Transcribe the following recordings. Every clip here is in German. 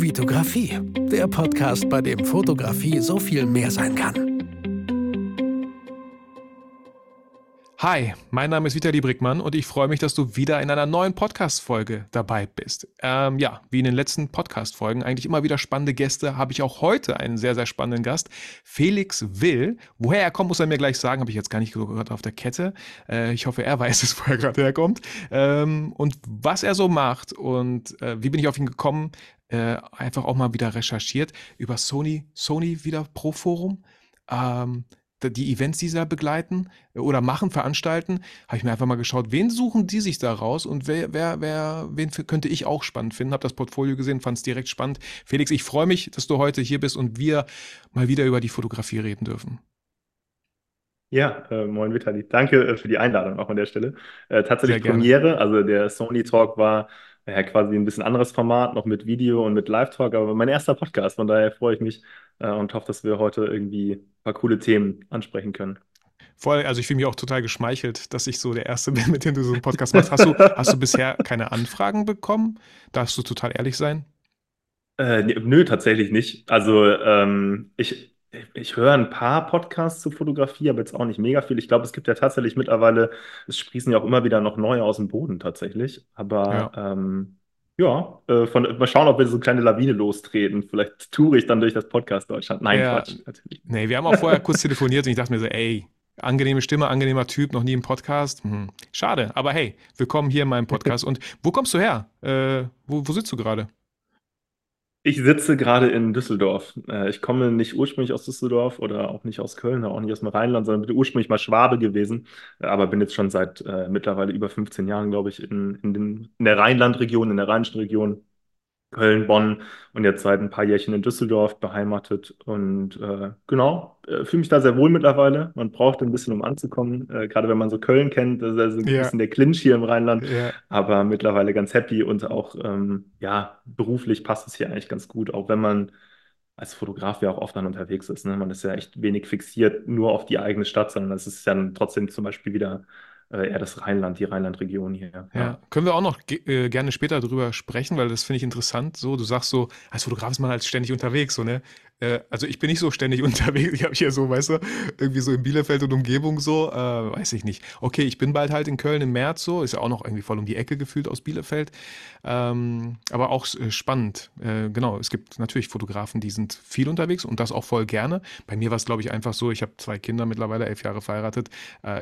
Vitografie, der Podcast, bei dem Fotografie so viel mehr sein kann. Hi, mein Name ist Vitali Brickmann und ich freue mich, dass du wieder in einer neuen Podcast-Folge dabei bist. Ähm, ja, wie in den letzten Podcast-Folgen, eigentlich immer wieder spannende Gäste, habe ich auch heute einen sehr, sehr spannenden Gast. Felix Will. Woher er kommt, muss er mir gleich sagen, habe ich jetzt gar nicht gehört auf der Kette. Äh, ich hoffe, er weiß es, wo er gerade herkommt. Ähm, und was er so macht und äh, wie bin ich auf ihn gekommen, äh, einfach auch mal wieder recherchiert über Sony, Sony wieder Pro Forum. Ähm, die Events, die sie da begleiten äh, oder machen, veranstalten, habe ich mir einfach mal geschaut, wen suchen die sich da raus und wer, wer, wer, wen könnte ich auch spannend finden. Habe das Portfolio gesehen, fand es direkt spannend. Felix, ich freue mich, dass du heute hier bist und wir mal wieder über die Fotografie reden dürfen. Ja, äh, moin Vitali. Danke äh, für die Einladung auch an der Stelle. Äh, tatsächlich Premiere, also der Sony Talk war ja quasi ein bisschen anderes Format, noch mit Video und mit Live-Talk, aber mein erster Podcast, von daher freue ich mich äh, und hoffe, dass wir heute irgendwie ein paar coole Themen ansprechen können. Voll, also ich fühle mich auch total geschmeichelt, dass ich so der Erste bin, mit dem du so einen Podcast machst. Hast du, hast du bisher keine Anfragen bekommen? Darfst du total ehrlich sein? Äh, nö, tatsächlich nicht. Also ähm, ich, ich höre ein paar Podcasts zur Fotografie, aber jetzt auch nicht mega viel. Ich glaube, es gibt ja tatsächlich mittlerweile, es sprießen ja auch immer wieder noch neue aus dem Boden tatsächlich. Aber ja, ähm, ja äh, von, mal schauen, ob wir so eine kleine Lawine lostreten. Vielleicht toure ich dann durch das Podcast Deutschland. Nein, ja. Quatsch, natürlich. Nee, wir haben auch vorher kurz telefoniert und ich dachte mir so, ey, angenehme Stimme, angenehmer Typ, noch nie im Podcast. Hm. Schade, aber hey, willkommen hier in meinem Podcast. und wo kommst du her? Äh, wo, wo sitzt du gerade? Ich sitze gerade in Düsseldorf. Äh, ich komme nicht ursprünglich aus Düsseldorf oder auch nicht aus Köln, auch nicht aus dem Rheinland, sondern bin ursprünglich mal Schwabe gewesen, äh, aber bin jetzt schon seit äh, mittlerweile über 15 Jahren, glaube ich, in, in, den, in der Rheinlandregion, in der rheinischen Region Köln, Bonn und jetzt seit ein paar Jährchen in Düsseldorf beheimatet. Und äh, genau, äh, fühle mich da sehr wohl mittlerweile. Man braucht ein bisschen, um anzukommen. Äh, gerade wenn man so Köln kennt, das ist also ein ja. bisschen der Clinch hier im Rheinland. Ja. Aber mittlerweile ganz happy und auch, ähm, ja, beruflich passt es hier eigentlich ganz gut, auch wenn man als Fotograf ja auch oft dann unterwegs ist. Ne? Man ist ja echt wenig fixiert nur auf die eigene Stadt, sondern es ist ja dann trotzdem zum Beispiel wieder eher das Rheinland, die Rheinlandregion hier. Ja. ja. können wir auch noch äh, gerne später drüber sprechen, weil das finde ich interessant. So, du sagst so, als Fotograf ist man halt ständig unterwegs, so, ne? Äh, also ich bin nicht so ständig unterwegs. Ich habe hier so, weißt du, irgendwie so in Bielefeld und Umgebung so, äh, weiß ich nicht. Okay, ich bin bald halt in Köln im März so, ist ja auch noch irgendwie voll um die Ecke gefühlt aus Bielefeld. Ähm, aber auch äh, spannend. Äh, genau, es gibt natürlich Fotografen, die sind viel unterwegs und das auch voll gerne. Bei mir war es, glaube ich, einfach so, ich habe zwei Kinder mittlerweile, elf Jahre verheiratet.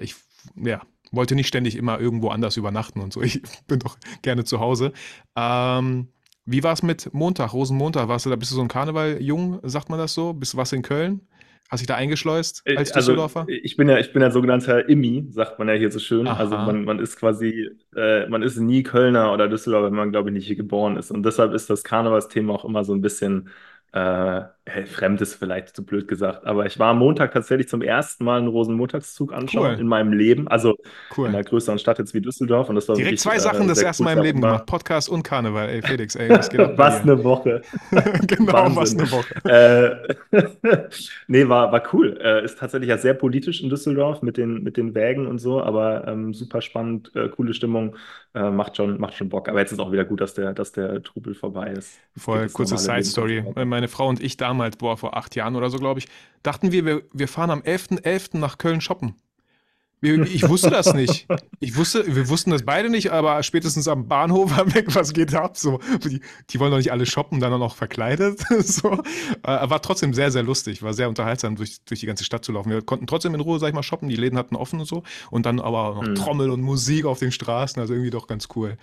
ich, ja, wollte nicht ständig immer irgendwo anders übernachten und so. Ich bin doch gerne zu Hause. Ähm, wie war es mit Montag, Rosenmontag? Warst du da, bist du so ein Karneval-Jung, sagt man das so? Bist du was in Köln? Hast dich da eingeschleust äh, als also, Düsseldorfer? Ich bin ja, ich bin ja sogenannter Immi, sagt man ja hier so schön. Aha. Also man, man ist quasi, äh, man ist nie Kölner oder Düsseldorfer, wenn man, glaube ich, nicht hier geboren ist. Und deshalb ist das Karnevalsthema auch immer so ein bisschen äh, fremd ist vielleicht zu blöd gesagt, aber ich war am Montag tatsächlich zum ersten Mal einen Rosenmontagszug anschauen Cool. in meinem Leben, also in einer größeren Stadt jetzt wie Düsseldorf und das war Direkt wirklich zwei Sachen äh, das erste cool. Mal im Leben gemacht. Podcast und Karneval. Ey, Felix, ey, was geht ab was eine Woche. Genau, was eine Woche. Äh, nee, war, war cool. Äh, ist tatsächlich ja sehr politisch in Düsseldorf mit den, mit den Wägen und so, aber ähm, super spannend, äh, coole Stimmung, äh, macht schon, macht schon Bock. Aber jetzt ist auch wieder gut, dass der, dass der Trubel vorbei ist. Voll kurze Side-Story. Meine Frau und ich damals, boah, vor acht Jahren oder so, glaube ich, dachten wir, wir, wir fahren am 11.11. .11. nach Köln shoppen. Ich wusste das nicht. Ich wusste, wir wussten das beide nicht, aber spätestens am Bahnhof haben wir, was geht ab? So, die, die wollen doch nicht alle shoppen, dann auch noch verkleidet. So. Äh, war trotzdem sehr, sehr lustig, war sehr unterhaltsam, durch, durch die ganze Stadt zu laufen. Wir konnten trotzdem in Ruhe, sag ich mal, shoppen, die Läden hatten offen und so. Und dann aber noch mhm. Trommel und Musik auf den Straßen, also irgendwie doch ganz cool.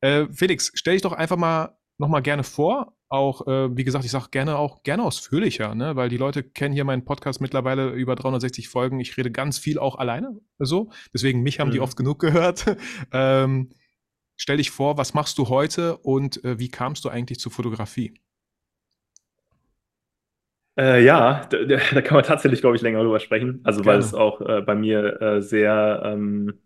Äh, Felix, stell dich doch einfach mal nochmal gerne vor auch, äh, wie gesagt, ich sage gerne auch gerne ausführlicher, ne? weil die Leute kennen hier meinen Podcast mittlerweile über 360 Folgen. Ich rede ganz viel auch alleine so. Deswegen mich haben mhm. die oft genug gehört. ähm, stell dich vor, was machst du heute und äh, wie kamst du eigentlich zur Fotografie? Äh, ja, da, da, kann man tatsächlich, glaube ich, länger drüber sprechen. Also, gerne. weil es auch äh, bei mir äh, sehr ähm,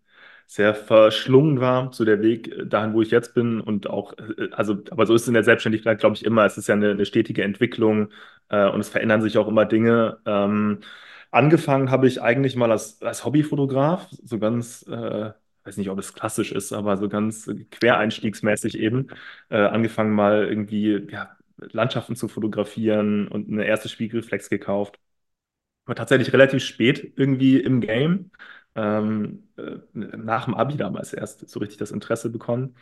sehr verschlungen war, so der Weg äh, dahin, wo ich jetzt bin und auch, äh, also, aber so ist es in der Selbstständigkeit, glaube ich, immer. Es ist ja eine, eine stetige Entwicklung äh, und es verändern sich auch immer Dinge. Ähm, angefangen habe ich eigentlich mal als, als Hobbyfotograf, so ganz, äh, weiß nicht, ob es klassisch ist, aber so ganz quereinstiegsmäßig eben. Äh, angefangen mal irgendwie, ja, Landschaften zu fotografieren und eine erste Spiegelreflex gekauft. War tatsächlich relativ spät irgendwie im Game. Ähm, äh, nach dem Abi damals erst so richtig das Interesse bekommen.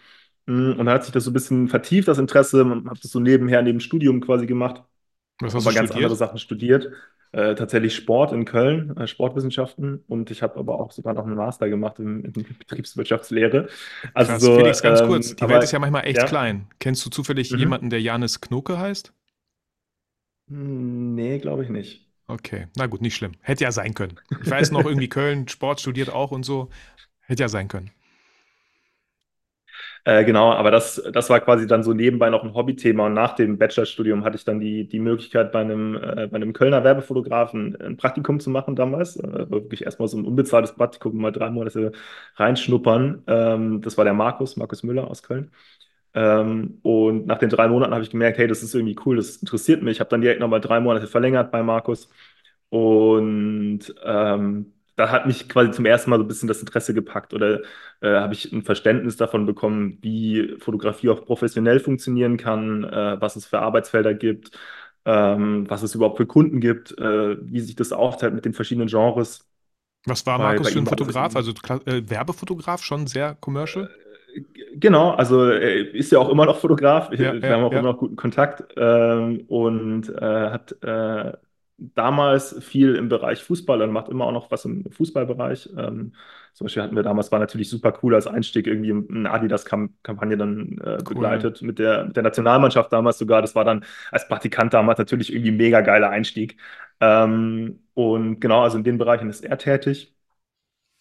Mm, und dann hat sich das so ein bisschen vertieft, das Interesse. Man hat das so nebenher, neben dem Studium quasi gemacht. Was hast aber du ganz studiert? andere Sachen studiert. Äh, tatsächlich Sport in Köln, äh, Sportwissenschaften. Und ich habe aber auch sogar noch einen Master gemacht in, in Betriebswirtschaftslehre. Also Krass, so, Felix, ganz ähm, kurz. Die aber, Welt ist ja manchmal echt ja. klein. Kennst du zufällig Mhm. jemanden, der Janis Knoke heißt? Hm, Nee, glaube ich nicht. Okay, na gut, nicht schlimm. Hätte ja sein können. Ich weiß noch, irgendwie Köln, Sport studiert auch und so. Hätte ja sein können. Äh, genau, aber das, das war quasi dann so nebenbei noch ein Hobbythema und nach dem Bachelorstudium hatte ich dann die, die Möglichkeit, bei einem, äh, bei einem Kölner Werbefotografen ein Praktikum zu machen damals. Äh, wirklich erstmal so ein unbezahltes Praktikum, mal drei Monate reinschnuppern. Ähm, das war der Markus, Markus Müller aus Köln. Ähm, und nach den drei Monaten habe ich gemerkt, hey, das ist irgendwie cool, das interessiert mich. Ich habe dann direkt nochmal drei Monate verlängert bei Markus. Und ähm, da hat mich quasi zum ersten Mal so ein bisschen das Interesse gepackt oder äh, habe ich ein Verständnis davon bekommen, wie Fotografie auch professionell funktionieren kann, äh, was es für Arbeitsfelder gibt, ähm, was es überhaupt für Kunden gibt, äh, wie sich das aufteilt mit den verschiedenen Genres. Was war Markus bei für ein Fotograf? Also äh, Werbefotograf, schon sehr commercial? Genau, also er ist ja auch immer noch Fotograf. Ja, Wir ja, haben auch ja. immer noch guten Kontakt ähm, und äh, hat äh, damals viel im Bereich Fußball und macht immer auch noch was im Fußballbereich. Ähm, zum Beispiel hatten wir damals, war natürlich super cool als Einstieg, irgendwie eine Adidas-Kampagne dann äh, Cool. begleitet mit der, mit der Nationalmannschaft damals sogar. Das war dann als Praktikant damals natürlich irgendwie ein mega geiler Einstieg. Ähm, und genau, also in den Bereichen ist er tätig.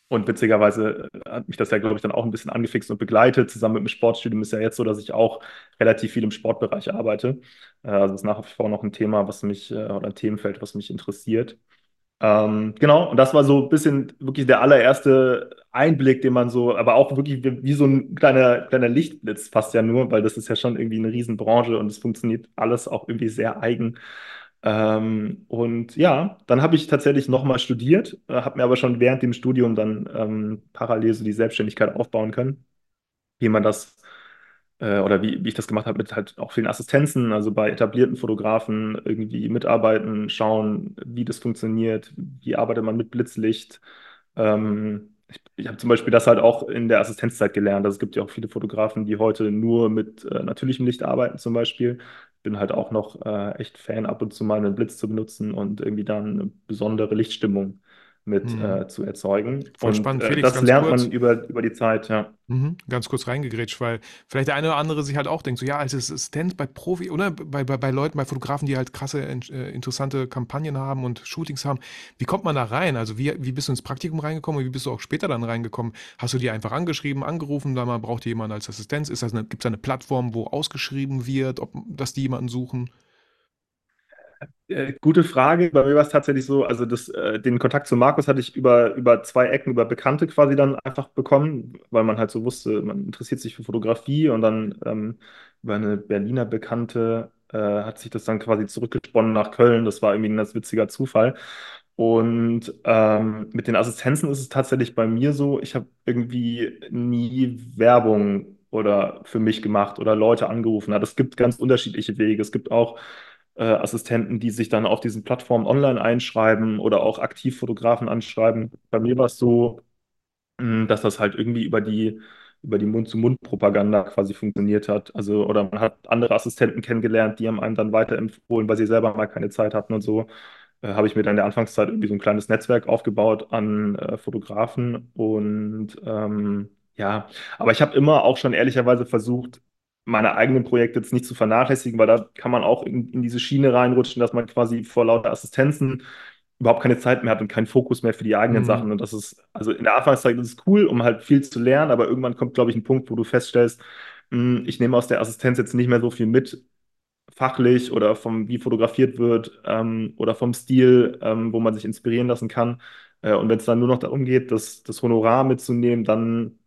Und witzigerweise äh, hat mich das ja, glaube ich, dann auch ein bisschen angefixt und begleitet. Zusammen mit dem Sportstudium ist ja jetzt so, dass ich auch relativ viel im Sportbereich arbeite. Äh, Also das ist nach wie vor noch ein Thema, was mich, äh, oder ein Themenfeld, was mich interessiert. Ähm, genau, und das war so ein bisschen wirklich der allererste Einblick, den man so, aber auch wirklich wie, wie so ein kleiner, kleiner Lichtblitz fast ja nur, weil das ist ja schon irgendwie eine Riesenbranche und es funktioniert alles auch irgendwie sehr eigen. Ähm, und ja, dann habe ich tatsächlich nochmal studiert, äh, habe mir aber schon während dem Studium dann ähm, parallel so die Selbstständigkeit aufbauen können, wie man das äh, oder wie, wie ich das gemacht habe mit halt auch vielen Assistenzen, also bei etablierten Fotografen irgendwie mitarbeiten, schauen, wie das funktioniert, wie arbeitet man mit Blitzlicht. Ähm, ich ich habe zum Beispiel das halt auch in der Assistenzzeit gelernt. Also es gibt ja auch viele Fotografen, die heute nur mit äh, natürlichem Licht arbeiten zum Beispiel. Bin halt auch noch äh, echt Fan, ab und zu mal einen Blitz zu benutzen und irgendwie dann eine besondere Lichtstimmung mit Hm. äh, zu erzeugen. Voll Und spannend. äh, Felix, das ganz lernt kurz. man über, über die Zeit, ja. Mhm, ganz kurz reingegrätscht, weil vielleicht der eine oder andere sich halt auch denkt, so ja, als Assistent bei Profi oder bei, bei, bei Leuten, bei Fotografen, die halt krasse, äh, interessante Kampagnen haben und Shootings haben, wie kommt man da rein? Also wie, wie bist du ins Praktikum reingekommen und wie bist du auch später dann reingekommen? Hast du die einfach angeschrieben, angerufen, da mal braucht ihr jemanden als Assistenz? Ist das eine, gibt es eine Plattform, wo ausgeschrieben wird, ob, dass die jemanden suchen? Äh, gute Frage. Bei mir war es tatsächlich so, also das, äh, den Kontakt zu Markus hatte ich über, über zwei Ecken, über Bekannte quasi dann einfach bekommen, weil man halt so wusste, man interessiert sich für Fotografie und dann ähm, über eine Berliner Bekannte äh, hat sich das dann quasi zurückgesponnen nach Köln. Das war irgendwie ein ganz witziger Zufall. Und ähm, mit den Assistenzen ist es tatsächlich bei mir so, ich habe irgendwie nie Werbung oder für mich gemacht oder Leute angerufen. Es gibt ganz unterschiedliche Wege. Es gibt auch äh, Assistenten, die sich dann auf diesen Plattformen online einschreiben oder auch Aktivfotografen anschreiben. Bei mir war es so, mh, dass das halt irgendwie über die, über die Mund-zu-Mund-Propaganda quasi funktioniert hat. Also, oder man hat andere Assistenten kennengelernt, die haben einem dann weiterempfohlen, weil sie selber mal keine Zeit hatten und so. Äh, habe ich mir dann in der Anfangszeit irgendwie so ein kleines Netzwerk aufgebaut an äh, Fotografen und ähm, ja, aber ich habe immer auch schon ehrlicherweise versucht, meine eigenen Projekte jetzt nicht zu vernachlässigen, weil da kann man auch in, in diese Schiene reinrutschen, dass man quasi vor lauter Assistenzen überhaupt keine Zeit mehr hat und keinen Fokus mehr für die eigenen Mhm. Sachen. Und das ist, also in der Anfangszeit ist es cool, um halt viel zu lernen, aber irgendwann kommt, glaube ich, ein Punkt, wo du feststellst, mh, ich nehme aus der Assistenz jetzt nicht mehr so viel mit, fachlich oder vom, wie fotografiert wird, ähm, oder vom Stil, ähm, wo man sich inspirieren lassen kann. Äh, und wenn es dann nur noch darum geht, das, das Honorar mitzunehmen, dann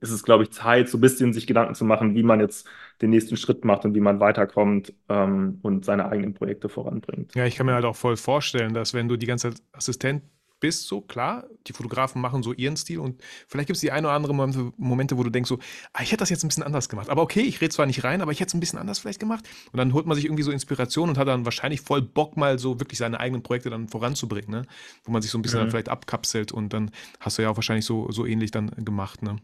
ist es, glaube ich, Zeit, so ein bisschen sich Gedanken zu machen, wie man jetzt den nächsten Schritt macht und wie man weiterkommt, ähm, und seine eigenen Projekte voranbringt. Ja, ich kann mir halt auch voll vorstellen, dass wenn du die ganze Zeit Assistent bist, so klar, die Fotografen machen so ihren Stil und vielleicht gibt es die ein oder andere Momente, Momente, wo du denkst so, ah, ich hätte das jetzt ein bisschen anders gemacht. Aber okay, ich rede zwar nicht rein, aber ich hätte es ein bisschen anders vielleicht gemacht. Und dann holt man sich irgendwie so Inspiration und hat dann wahrscheinlich voll Bock, mal so wirklich seine eigenen Projekte dann voranzubringen, ne? Wo man sich so ein bisschen mhm. dann vielleicht abkapselt und dann hast du ja auch wahrscheinlich so, so ähnlich dann gemacht, ne?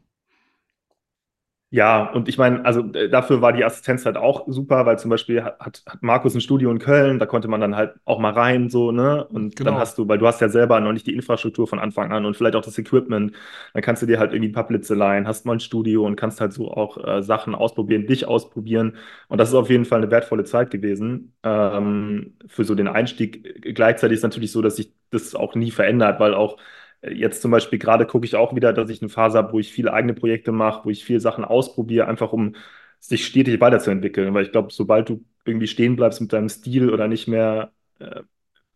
Ja, und ich meine, also äh, dafür war die Assistenz halt auch super, weil zum Beispiel hat, hat Markus ein Studio in Köln, da konnte man dann halt auch mal rein, so, ne? Und genau. dann hast du, weil du hast ja selber noch nicht die Infrastruktur von Anfang an und vielleicht auch das Equipment, dann kannst du dir halt irgendwie ein paar Blitze leihen, hast mal ein Studio und kannst halt so auch äh, Sachen ausprobieren, dich ausprobieren. Und das ist auf jeden Fall eine wertvolle Zeit gewesen ähm, für so den Einstieg. Gleichzeitig ist natürlich so, dass sich das auch nie verändert, weil auch Jetzt zum Beispiel gerade gucke ich auch wieder, dass ich eine Phase habe, wo ich viele eigene Projekte mache, wo ich viele Sachen ausprobiere, einfach um sich stetig weiterzuentwickeln. Weil ich glaube, sobald du irgendwie stehen bleibst mit deinem Stil oder nicht mehr, äh,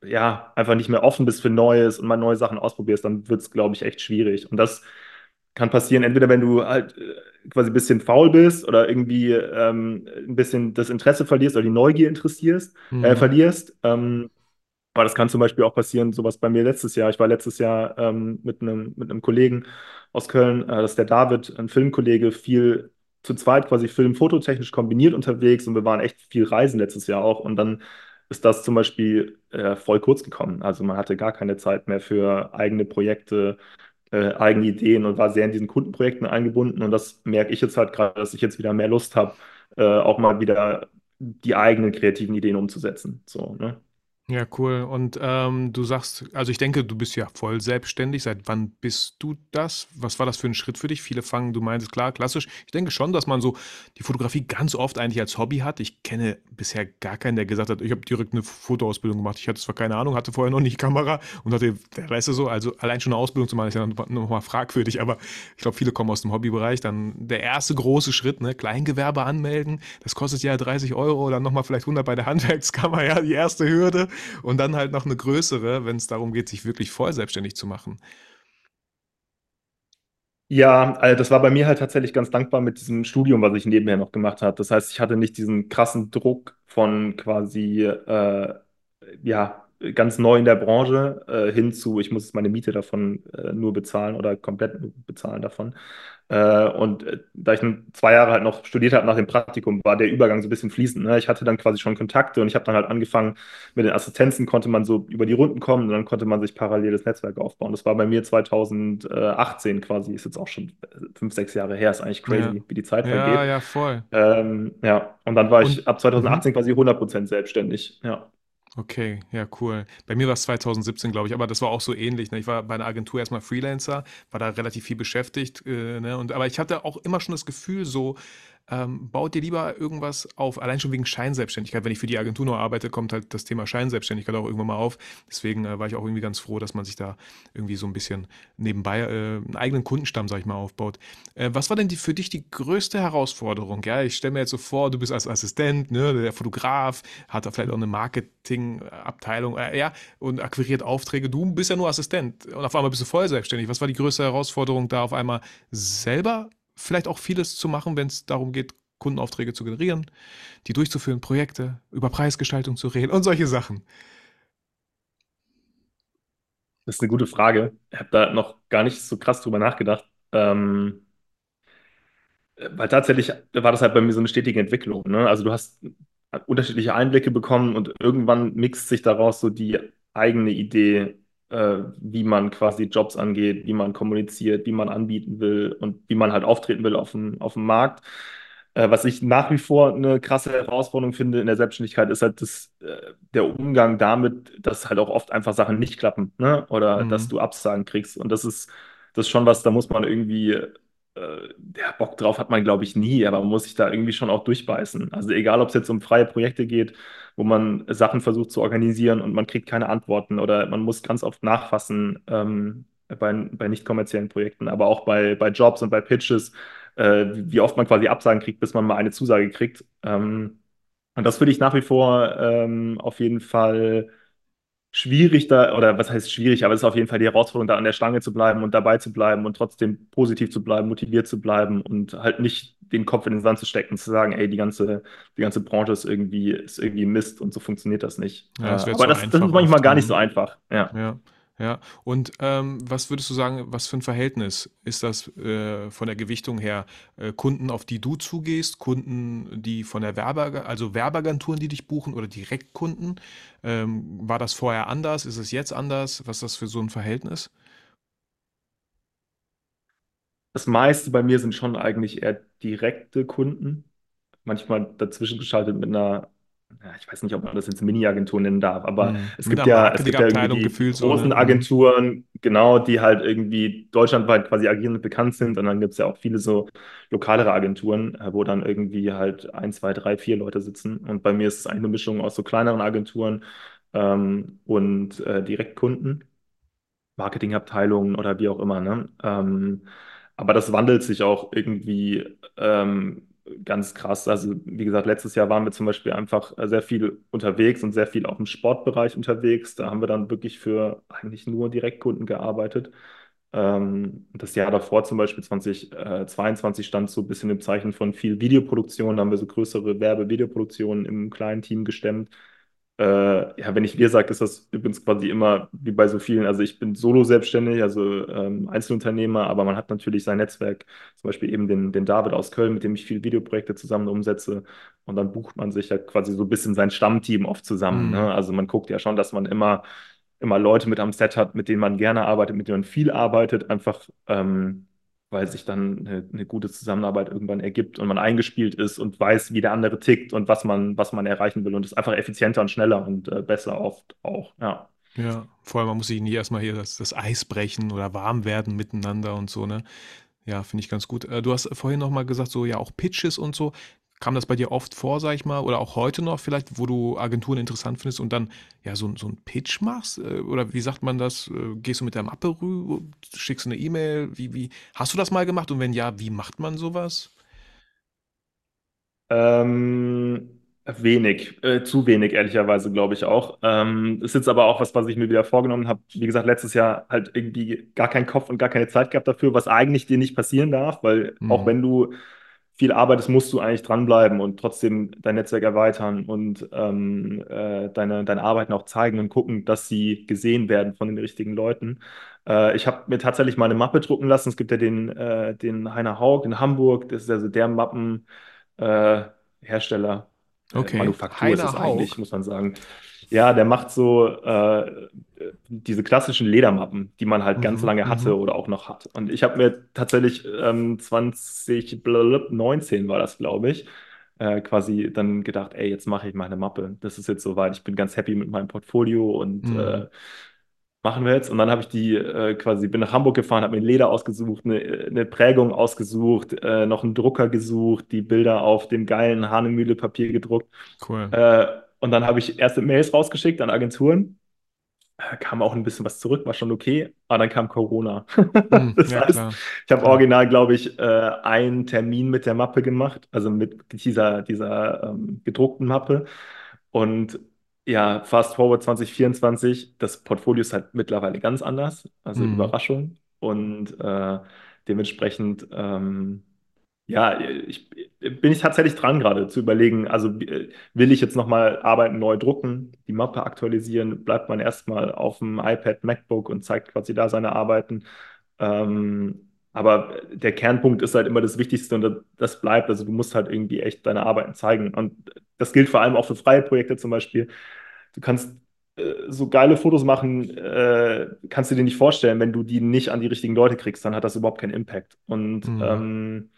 ja, einfach nicht mehr offen bist für Neues und mal neue Sachen ausprobierst, dann wird es, glaube ich, echt schwierig. Und das kann passieren, entweder wenn du halt äh, quasi ein bisschen faul bist oder irgendwie ähm, ein bisschen das Interesse verlierst oder die Neugier interessierst, äh, mhm. äh, verlierst. Ähm, aber das kann zum Beispiel auch passieren, sowas bei mir letztes Jahr. Ich war letztes Jahr ähm, mit einem, mit einem Kollegen aus Köln, äh, das ist der David, ein Filmkollege, viel zu zweit quasi film-fototechnisch kombiniert unterwegs und wir waren echt viel reisen letztes Jahr auch. Und dann ist das zum Beispiel äh, voll kurz gekommen. Also man hatte gar keine Zeit mehr für eigene Projekte, äh, eigene Ideen und war sehr in diesen Kundenprojekten eingebunden. Und das merke ich jetzt halt gerade, dass ich jetzt wieder mehr Lust habe, äh, auch mal wieder die eigenen kreativen Ideen umzusetzen. So, ne? Ja, cool. Und ähm, du sagst, also ich denke, du bist ja voll selbstständig. Seit wann bist du das? Was war das für ein Schritt für dich? Viele fangen, du meintest klar, klassisch. Ich denke schon, dass man so die Fotografie ganz oft eigentlich als Hobby hat. Ich kenne bisher gar keinen, der gesagt hat, ich habe direkt eine Fotoausbildung gemacht. Ich hatte zwar keine Ahnung, hatte vorher noch nicht Kamera und hatte, weißt du so, also allein schon eine Ausbildung zu machen, ist ja nochmal fragwürdig, aber ich glaube, viele kommen aus dem Hobbybereich. Dann der erste große Schritt, ne, Kleingewerbe anmelden, das kostet ja 30 Euro, dann nochmal vielleicht 100 bei der Handwerkskammer, ja, die erste Hürde und dann halt noch eine größere, wenn es darum geht, sich wirklich voll selbstständig zu machen. Ja, also das war bei mir halt tatsächlich ganz dankbar mit diesem Studium, was ich nebenher noch gemacht habe. Das heißt, ich hatte nicht diesen krassen Druck von quasi, äh, ja, ganz neu in der Branche äh, hinzu, ich muss meine Miete davon äh, nur bezahlen oder komplett bezahlen davon. Äh, und äh, da ich zwei Jahre halt noch studiert habe nach dem Praktikum, war der Übergang so ein bisschen fließend. Ne? Ich hatte dann quasi schon Kontakte und ich habe dann halt angefangen mit den Assistenzen, konnte man so über die Runden kommen und dann konnte man sich parallel das Netzwerk aufbauen. Das war bei mir 2018 quasi, ist jetzt auch schon fünf, sechs Jahre her, ist eigentlich crazy, ja. wie die Zeit vergeht. Ja, ja, voll. Ähm, ja, und dann war ich ab 2018 mhm. quasi 100% selbstständig. Ja. Okay, ja, cool. Bei mir war es 2017, glaube ich, aber das war auch so ähnlich. Ne? Ich war bei einer Agentur erstmal Freelancer, war da relativ viel beschäftigt, äh, ne? Und, aber ich hatte auch immer schon das Gefühl, so, ähm, baut dir lieber irgendwas auf, allein schon wegen Scheinselbstständigkeit. Wenn ich für die Agentur nur arbeite, kommt halt das Thema Scheinselbstständigkeit auch irgendwann mal auf. Deswegen äh, war ich auch irgendwie ganz froh, dass man sich da irgendwie so ein bisschen nebenbei äh, einen eigenen Kundenstamm, sag ich mal, aufbaut. Äh, was war denn die, für dich die größte Herausforderung? Ja, ich stelle mir jetzt so vor, du bist als Assistent, ne, der Fotograf, hat da vielleicht auch eine Marketingabteilung, äh, ja, und akquiriert Aufträge. Du bist ja nur Assistent und auf einmal bist du voll selbstständig. Was war die größte Herausforderung, da auf einmal selber vielleicht auch vieles zu machen, wenn es darum geht, Kundenaufträge zu generieren, die durchzuführen, Projekte, über Preisgestaltung zu reden und solche Sachen? Das ist eine gute Frage. Ich habe da noch gar nicht so krass drüber nachgedacht. Ähm, weil tatsächlich war das halt bei mir so eine stetige Entwicklung. Ne? Also du hast unterschiedliche Einblicke bekommen und irgendwann mixt sich daraus so die eigene Idee wie man quasi Jobs angeht, wie man kommuniziert, wie man anbieten will und wie man halt auftreten will auf dem, auf dem Markt. Äh, was ich nach wie vor eine krasse Herausforderung finde in der Selbstständigkeit, ist halt das, äh, der Umgang damit, dass halt auch oft einfach Sachen nicht klappen, ne? Oder mhm. dass du Absagen kriegst. Und das ist, das ist schon was, da muss man irgendwie äh, der Bock drauf hat man, glaube ich, nie, aber man muss sich da irgendwie schon auch durchbeißen. Also egal, ob es jetzt um freie Projekte geht, wo man Sachen versucht zu organisieren und man kriegt keine Antworten oder man muss ganz oft nachfassen ähm, bei, bei nicht kommerziellen Projekten, aber auch bei, bei Jobs und bei Pitches, äh, wie oft man quasi Absagen kriegt, bis man mal eine Zusage kriegt. Ähm, und das würde ich nach wie vor ähm, auf jeden Fall schwierig da, oder was heißt schwierig, aber es ist auf jeden Fall die Herausforderung, da an der Stange zu bleiben und dabei zu bleiben und trotzdem positiv zu bleiben, motiviert zu bleiben und halt nicht den Kopf in den Sand zu stecken, zu sagen, ey, die ganze, die ganze Branche ist irgendwie, ist irgendwie Mist und so funktioniert das nicht. Ja, das aber das, das, ist manchmal gar nicht so einfach. Ja. ja. Ja, und ähm, was würdest du sagen, was für ein Verhältnis ist das äh, von der Gewichtung her? Äh, Kunden, auf die du zugehst, Kunden, die von der Werbe, also Werbeagenturen, die dich buchen oder Direktkunden? Ähm, war das vorher anders? Ist es jetzt anders? Was ist das für so ein Verhältnis? Das meiste bei mir sind schon eigentlich eher direkte Kunden. Manchmal dazwischen geschaltet mit einer, ja, ich weiß nicht, ob man das jetzt Mini-Agentur nennen darf, aber Hm, es gibt ja, es gibt ja irgendwie die so, ne? großen Hm, Agenturen, genau, die halt irgendwie deutschlandweit quasi agieren und bekannt sind. Und dann gibt es ja auch viele so lokalere Agenturen, äh, wo dann irgendwie halt ein, zwei, drei, vier Leute sitzen. Und bei mir ist es eigentlich eine Mischung aus so kleineren Agenturen ähm, und äh, Direktkunden. Marketingabteilungen oder wie auch immer, ne? Ähm, aber das wandelt sich auch irgendwie ähm, ganz krass. Also, wie gesagt, letztes Jahr waren wir zum Beispiel einfach äh, sehr viel unterwegs und sehr viel auch im Sportbereich unterwegs. Da haben wir dann wirklich für eigentlich nur Direktkunden gearbeitet. Ähm, das Jahr davor, zum Beispiel 2022, stand so ein bisschen im Zeichen von viel Videoproduktion. Da haben wir so größere Werbe-Videoproduktionen im kleinen Team gestemmt. Äh, ja, wenn ich wir sage, ist das übrigens quasi immer wie bei so vielen. Also ich bin solo selbstständig, also ähm, Einzelunternehmer, aber man hat natürlich sein Netzwerk, zum Beispiel eben den, den David aus Köln, mit dem ich viele Videoprojekte zusammen umsetze. Und dann bucht man sich ja quasi so ein bisschen sein Stammteam oft zusammen. hm, Ne? Also man guckt ja schon, dass man immer, immer Leute mit am Set hat, mit denen man gerne arbeitet, mit denen man viel arbeitet, einfach ähm, weil sich dann eine, eine gute Zusammenarbeit irgendwann ergibt und man eingespielt ist und weiß, wie der andere tickt und was man, was man erreichen will und ist einfach effizienter und schneller und äh, besser oft auch. Ja. Ja, vor allem, man muss sich nie erstmal hier das, das Eis brechen oder warm werden miteinander und so, ne? Ja, finde ich ganz gut. Äh, du hast vorhin noch mal gesagt, so ja, auch Pitches und so. Kam das bei dir oft vor, sag ich mal, oder auch heute noch vielleicht, wo du Agenturen interessant findest und dann ja so, so einen Pitch machst? Äh, Oder wie sagt man das? Äh, Gehst du mit Mappe rüber, schickst du eine E-Mail? Wie, wie, hast du das mal gemacht? Und wenn ja, wie macht man sowas? Ähm, wenig, äh, zu wenig, ehrlicherweise, glaube ich auch. Ähm, ist jetzt aber auch was, was ich mir wieder vorgenommen habe. Wie gesagt, letztes Jahr halt irgendwie gar keinen Kopf und gar keine Zeit gehabt dafür, was eigentlich dir nicht passieren darf, weil auch Hm, wenn du viel arbeitest, musst du eigentlich dranbleiben und trotzdem dein Netzwerk erweitern und ähm, äh, deine, deine Arbeiten auch zeigen und gucken, dass sie gesehen werden von den richtigen Leuten. Äh, ich habe mir tatsächlich mal eine Mappe drucken lassen. Es gibt ja den, äh, den Heiner Haug in Hamburg, das ist also der Mappen äh, okay. Manufaktur ist es Heiner eigentlich, Haug. muss man sagen. Ja, der macht so äh, diese klassischen Ledermappen, die man halt ganz Mhm, lange hatte mhm. oder auch noch hat. Und ich habe mir tatsächlich ähm, 2019 war das, glaube ich, äh, quasi dann gedacht, ey, jetzt mache ich meine Mappe. Das ist jetzt soweit. Ich bin ganz happy mit meinem Portfolio und Mhm. äh, machen wir jetzt. Und dann habe ich die äh, quasi, bin nach Hamburg gefahren, habe mir Leder ausgesucht, eine, eine Prägung ausgesucht, äh, noch einen Drucker gesucht, die Bilder auf dem geilen Hahnemühle-Papier gedruckt. Cool. Äh, und dann habe ich erste Mails rausgeschickt an Agenturen. Äh, Kam auch ein bisschen was zurück, war schon okay. Aber dann kam Corona. Hm, Das ja, heißt, klar, ich habe original, glaube ich, äh, einen Termin mit der Mappe gemacht, also mit dieser, dieser ähm, gedruckten Mappe. Und ja, fast forward 2024, das Portfolio ist halt mittlerweile ganz anders, also Mhm. Überraschung. Und äh, dementsprechend, ähm, ja, ich, bin ich tatsächlich dran gerade zu überlegen, also will ich jetzt nochmal Arbeiten neu drucken, die Mappe aktualisieren, bleibt man erstmal auf dem iPad, MacBook und zeigt quasi da seine Arbeiten. Ähm, aber der Kernpunkt ist halt immer das Wichtigste und das bleibt. Also du musst halt irgendwie echt deine Arbeiten zeigen. Und das gilt vor allem auch für freie Projekte zum Beispiel. Du kannst äh, so geile Fotos machen, äh, kannst du dir nicht vorstellen, wenn du die nicht an die richtigen Leute kriegst, dann hat das überhaupt keinen Impact. Und Mhm. ähm,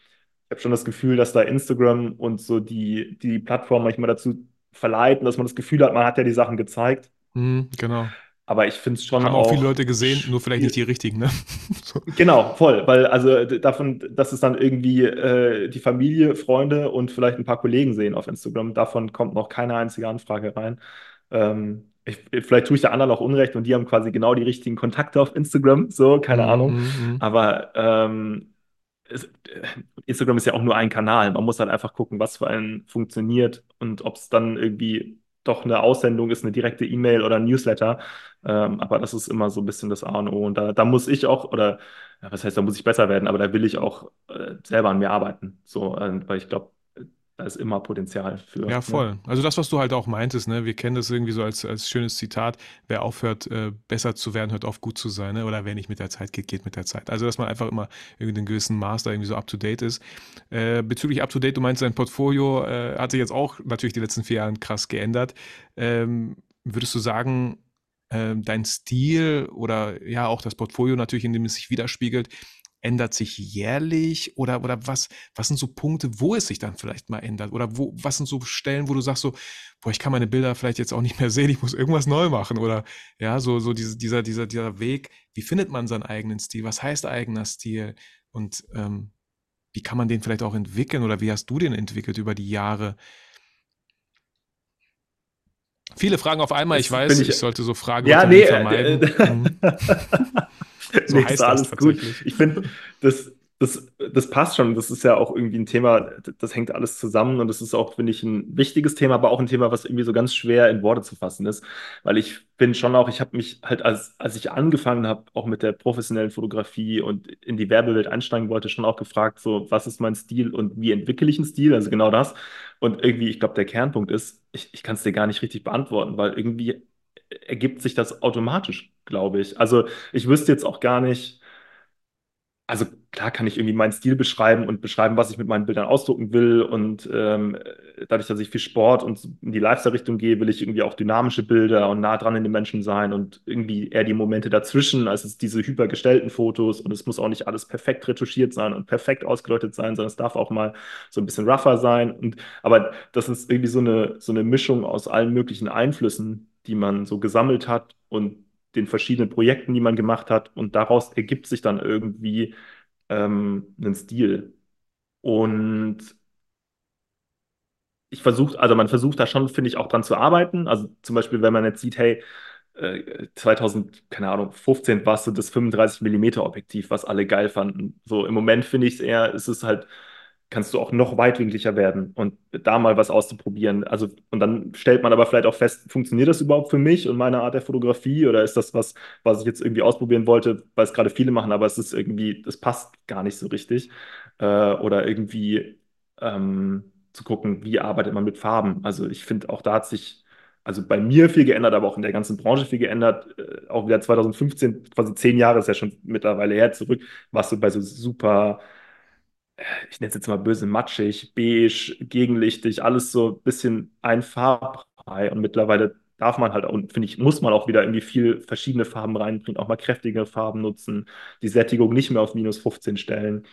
habe schon das Gefühl, dass da Instagram und so die, die Plattform manchmal dazu verleiten, dass man das Gefühl hat, man hat ja die Sachen gezeigt. Mhm, genau. Aber ich finde es schon Haben auch viele auch Leute gesehen, nur vielleicht nicht die richtigen, ne? So. Genau, voll, weil also davon, dass es dann irgendwie äh, die Familie, Freunde und vielleicht ein paar Kollegen sehen auf Instagram, davon kommt noch keine einzige Anfrage rein. Ähm, ich, vielleicht tue ich der anderen auch Unrecht und die haben quasi genau die richtigen Kontakte auf Instagram, so, keine Mhm, Ahnung. mhm, mhm. Aber ähm, äh, Instagram ist ja auch nur ein Kanal. Man muss halt einfach gucken, was für einen funktioniert und ob es dann irgendwie doch eine Aussendung ist, eine direkte E-Mail oder ein Newsletter. Ähm, aber das ist immer so ein bisschen das A und O. Und da, da muss ich auch, oder ja, was heißt, da muss ich besser werden, aber da will ich auch äh, selber an mir arbeiten. So, äh, weil ich glaube, da ist immer Potenzial für. Ja, Ne? voll. Also das, was du halt auch meintest, ne? Wir kennen das irgendwie so als, als schönes Zitat. Wer aufhört, äh, besser zu werden, hört auf, gut zu sein, ne? Oder wer nicht mit der Zeit geht, geht mit der Zeit. Also, dass man einfach immer irgendwie einen gewissen Maß da irgendwie so up to date ist. Äh, bezüglich up to date, du meinst, dein Portfolio äh, hat sich jetzt auch natürlich die letzten vier Jahre krass geändert. Ähm, würdest du sagen, ähm, dein Stil oder ja auch das Portfolio natürlich, in dem es sich widerspiegelt, ändert sich jährlich oder, oder was, was sind so Punkte, wo es sich dann vielleicht mal ändert? Oder wo, was sind so Stellen, wo du sagst so, boah, ich kann meine Bilder vielleicht jetzt auch nicht mehr sehen, ich muss irgendwas neu machen oder ja, so, so diese, dieser, dieser, dieser Weg, wie findet man seinen eigenen Stil? Was heißt eigener Stil? Und ähm, wie kann man den vielleicht auch entwickeln oder wie hast du den entwickelt über die Jahre? Viele Fragen auf einmal, ich weiß, ich, ich. sollte so Fragen Ja, nee, vermeiden. äh, Mhm. So nee, ist alles gut. Ich finde, das, das, das passt schon. Das ist ja auch irgendwie ein Thema, das hängt alles zusammen und das ist auch, finde ich, ein wichtiges Thema, aber auch ein Thema, was irgendwie so ganz schwer in Worte zu fassen ist. Weil ich bin schon auch, ich habe mich halt, als, als ich angefangen habe, auch mit der professionellen Fotografie und in die Werbewelt einsteigen wollte, schon auch gefragt, so, was ist mein Stil und wie entwickle ich einen Stil? Also genau das. Und irgendwie, ich glaube, der Kernpunkt ist, ich, ich kann es dir gar nicht richtig beantworten, weil irgendwie ergibt sich das automatisch, glaube ich. Also ich wüsste jetzt auch gar nicht, also klar kann ich irgendwie meinen Stil beschreiben und beschreiben, was ich mit meinen Bildern ausdrucken will. Und ähm, dadurch, dass ich viel Sport und in die Lifestyle-Richtung gehe, will ich irgendwie auch dynamische Bilder und nah dran in den Menschen sein und irgendwie eher die Momente dazwischen, als es diese hypergestellten Fotos. Und es muss auch nicht alles perfekt retuschiert sein und perfekt ausgeleuchtet sein, sondern es darf auch mal so ein bisschen rougher sein. Und, aber das ist irgendwie so eine, so eine Mischung aus allen möglichen Einflüssen, die man so gesammelt hat und den verschiedenen Projekten, die man gemacht hat. Und daraus ergibt sich dann irgendwie ähm, einen Stil. Und ich versuche, also man versucht da schon, finde ich, auch dran zu arbeiten. Also zum Beispiel, wenn man jetzt sieht, hey, äh, 2000, keine Ahnung, 15 war es das 35 mm Objektiv, was alle geil fanden. So im Moment finde ich es eher, ist es halt, kannst du auch noch weitwinkliger werden und da mal was auszuprobieren. Also, und dann stellt man aber vielleicht auch fest, funktioniert das überhaupt für mich und meine Art der Fotografie oder ist das was, was ich jetzt irgendwie ausprobieren wollte, weil es gerade viele machen, aber es ist irgendwie, das passt gar nicht so richtig. Äh, oder irgendwie ähm, zu gucken, wie arbeitet man mit Farben. Also ich finde, auch da hat sich also bei mir viel geändert, aber auch in der ganzen Branche viel geändert. Äh, auch wieder 2015, quasi zehn Jahre ist ja schon mittlerweile her zurück, warst du bei so super, ich nenne es jetzt mal böse, matschig, beige, gegenlichtig, alles so ein bisschen ein Farbbrei. Und mittlerweile darf man halt, und finde ich, muss man auch wieder irgendwie viel verschiedene Farben reinbringen, auch mal kräftige Farben nutzen, die Sättigung nicht mehr auf minus 15 stellen.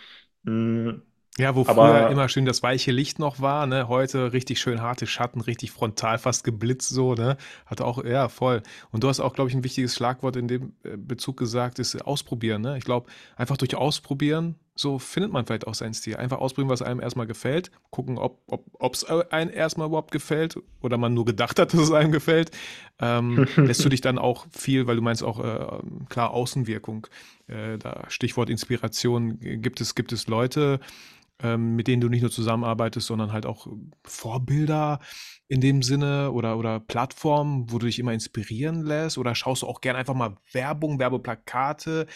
Mm, Ja, wo früher aber immer schön das weiche Licht noch war, ne? Heute richtig schön harte Schatten, richtig frontal, fast geblitzt so, ne? Hat auch, ja, voll. Und du hast auch, glaube ich, ein wichtiges Schlagwort in dem äh, Bezug gesagt, ist ausprobieren, ne? Ich glaube, einfach durch Ausprobieren, so findet man vielleicht auch seinen Stil. Einfach ausprobieren, was einem erstmal gefällt, gucken, ob ob es einem erstmal überhaupt gefällt oder man nur gedacht hat, dass es einem gefällt. Ähm, lässt du dich dann auch viel, weil du meinst auch, äh, klar, Außenwirkung, äh, da Stichwort Inspiration, gibt es, gibt es Leute, ähm, mit denen du nicht nur zusammenarbeitest, sondern halt auch Vorbilder in dem Sinne oder, oder Plattformen, wo du dich immer inspirieren lässt? Oder schaust du auch gerne einfach mal Werbung, Werbeplakate?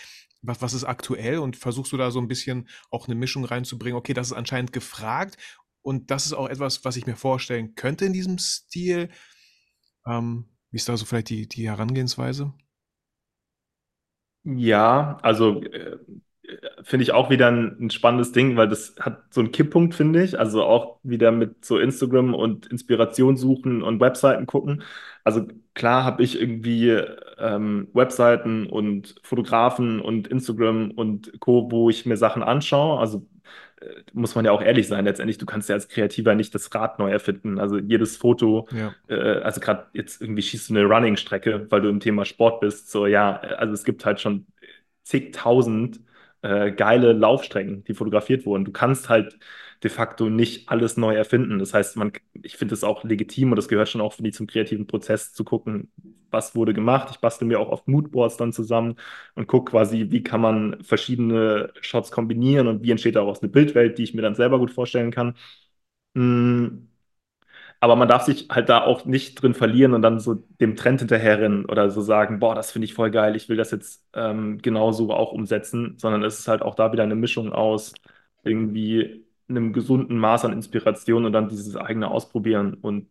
Was, was ist aktuell und versuchst du da so ein bisschen auch eine Mischung reinzubringen? Okay, das ist anscheinend gefragt und das ist auch etwas, was ich mir vorstellen könnte in diesem Stil. Ähm, wie ist da so vielleicht die, die Herangehensweise? Ja, also äh, finde ich auch wieder ein, ein spannendes Ding, weil das hat so einen Kipppunkt, finde ich. Also auch wieder mit so Instagram und Inspiration suchen und Webseiten gucken. Also klar habe ich irgendwie ähm, Webseiten und Fotografen und Instagram und Co., wo ich mir Sachen anschaue. Also äh, muss man ja auch ehrlich sein, letztendlich, du kannst ja als Kreativer nicht das Rad neu erfinden. Also jedes Foto, Ja. äh, also gerade jetzt irgendwie schießt du eine Running-Strecke, weil du im Thema Sport bist. So, ja, äh, also es gibt halt schon zigtausend äh, geile Laufstrecken, die fotografiert wurden. Du kannst halt de facto nicht alles neu erfinden. Das heißt, man, ich finde es auch legitim und das gehört schon auch, finde ich, zum kreativen Prozess zu gucken, was wurde gemacht. Ich bastel mir auch oft Moodboards dann zusammen und gucke quasi, wie kann man verschiedene Shots kombinieren und wie entsteht daraus eine Bildwelt, die ich mir dann selber gut vorstellen kann. Mm, aber man darf sich halt da auch nicht drin verlieren und dann so dem Trend hinterherrennen oder so sagen, boah, das finde ich voll geil, ich will das jetzt ähm, genauso auch umsetzen, sondern es ist halt auch da wieder eine Mischung aus irgendwie einem gesunden Maß an Inspiration und dann dieses eigene Ausprobieren und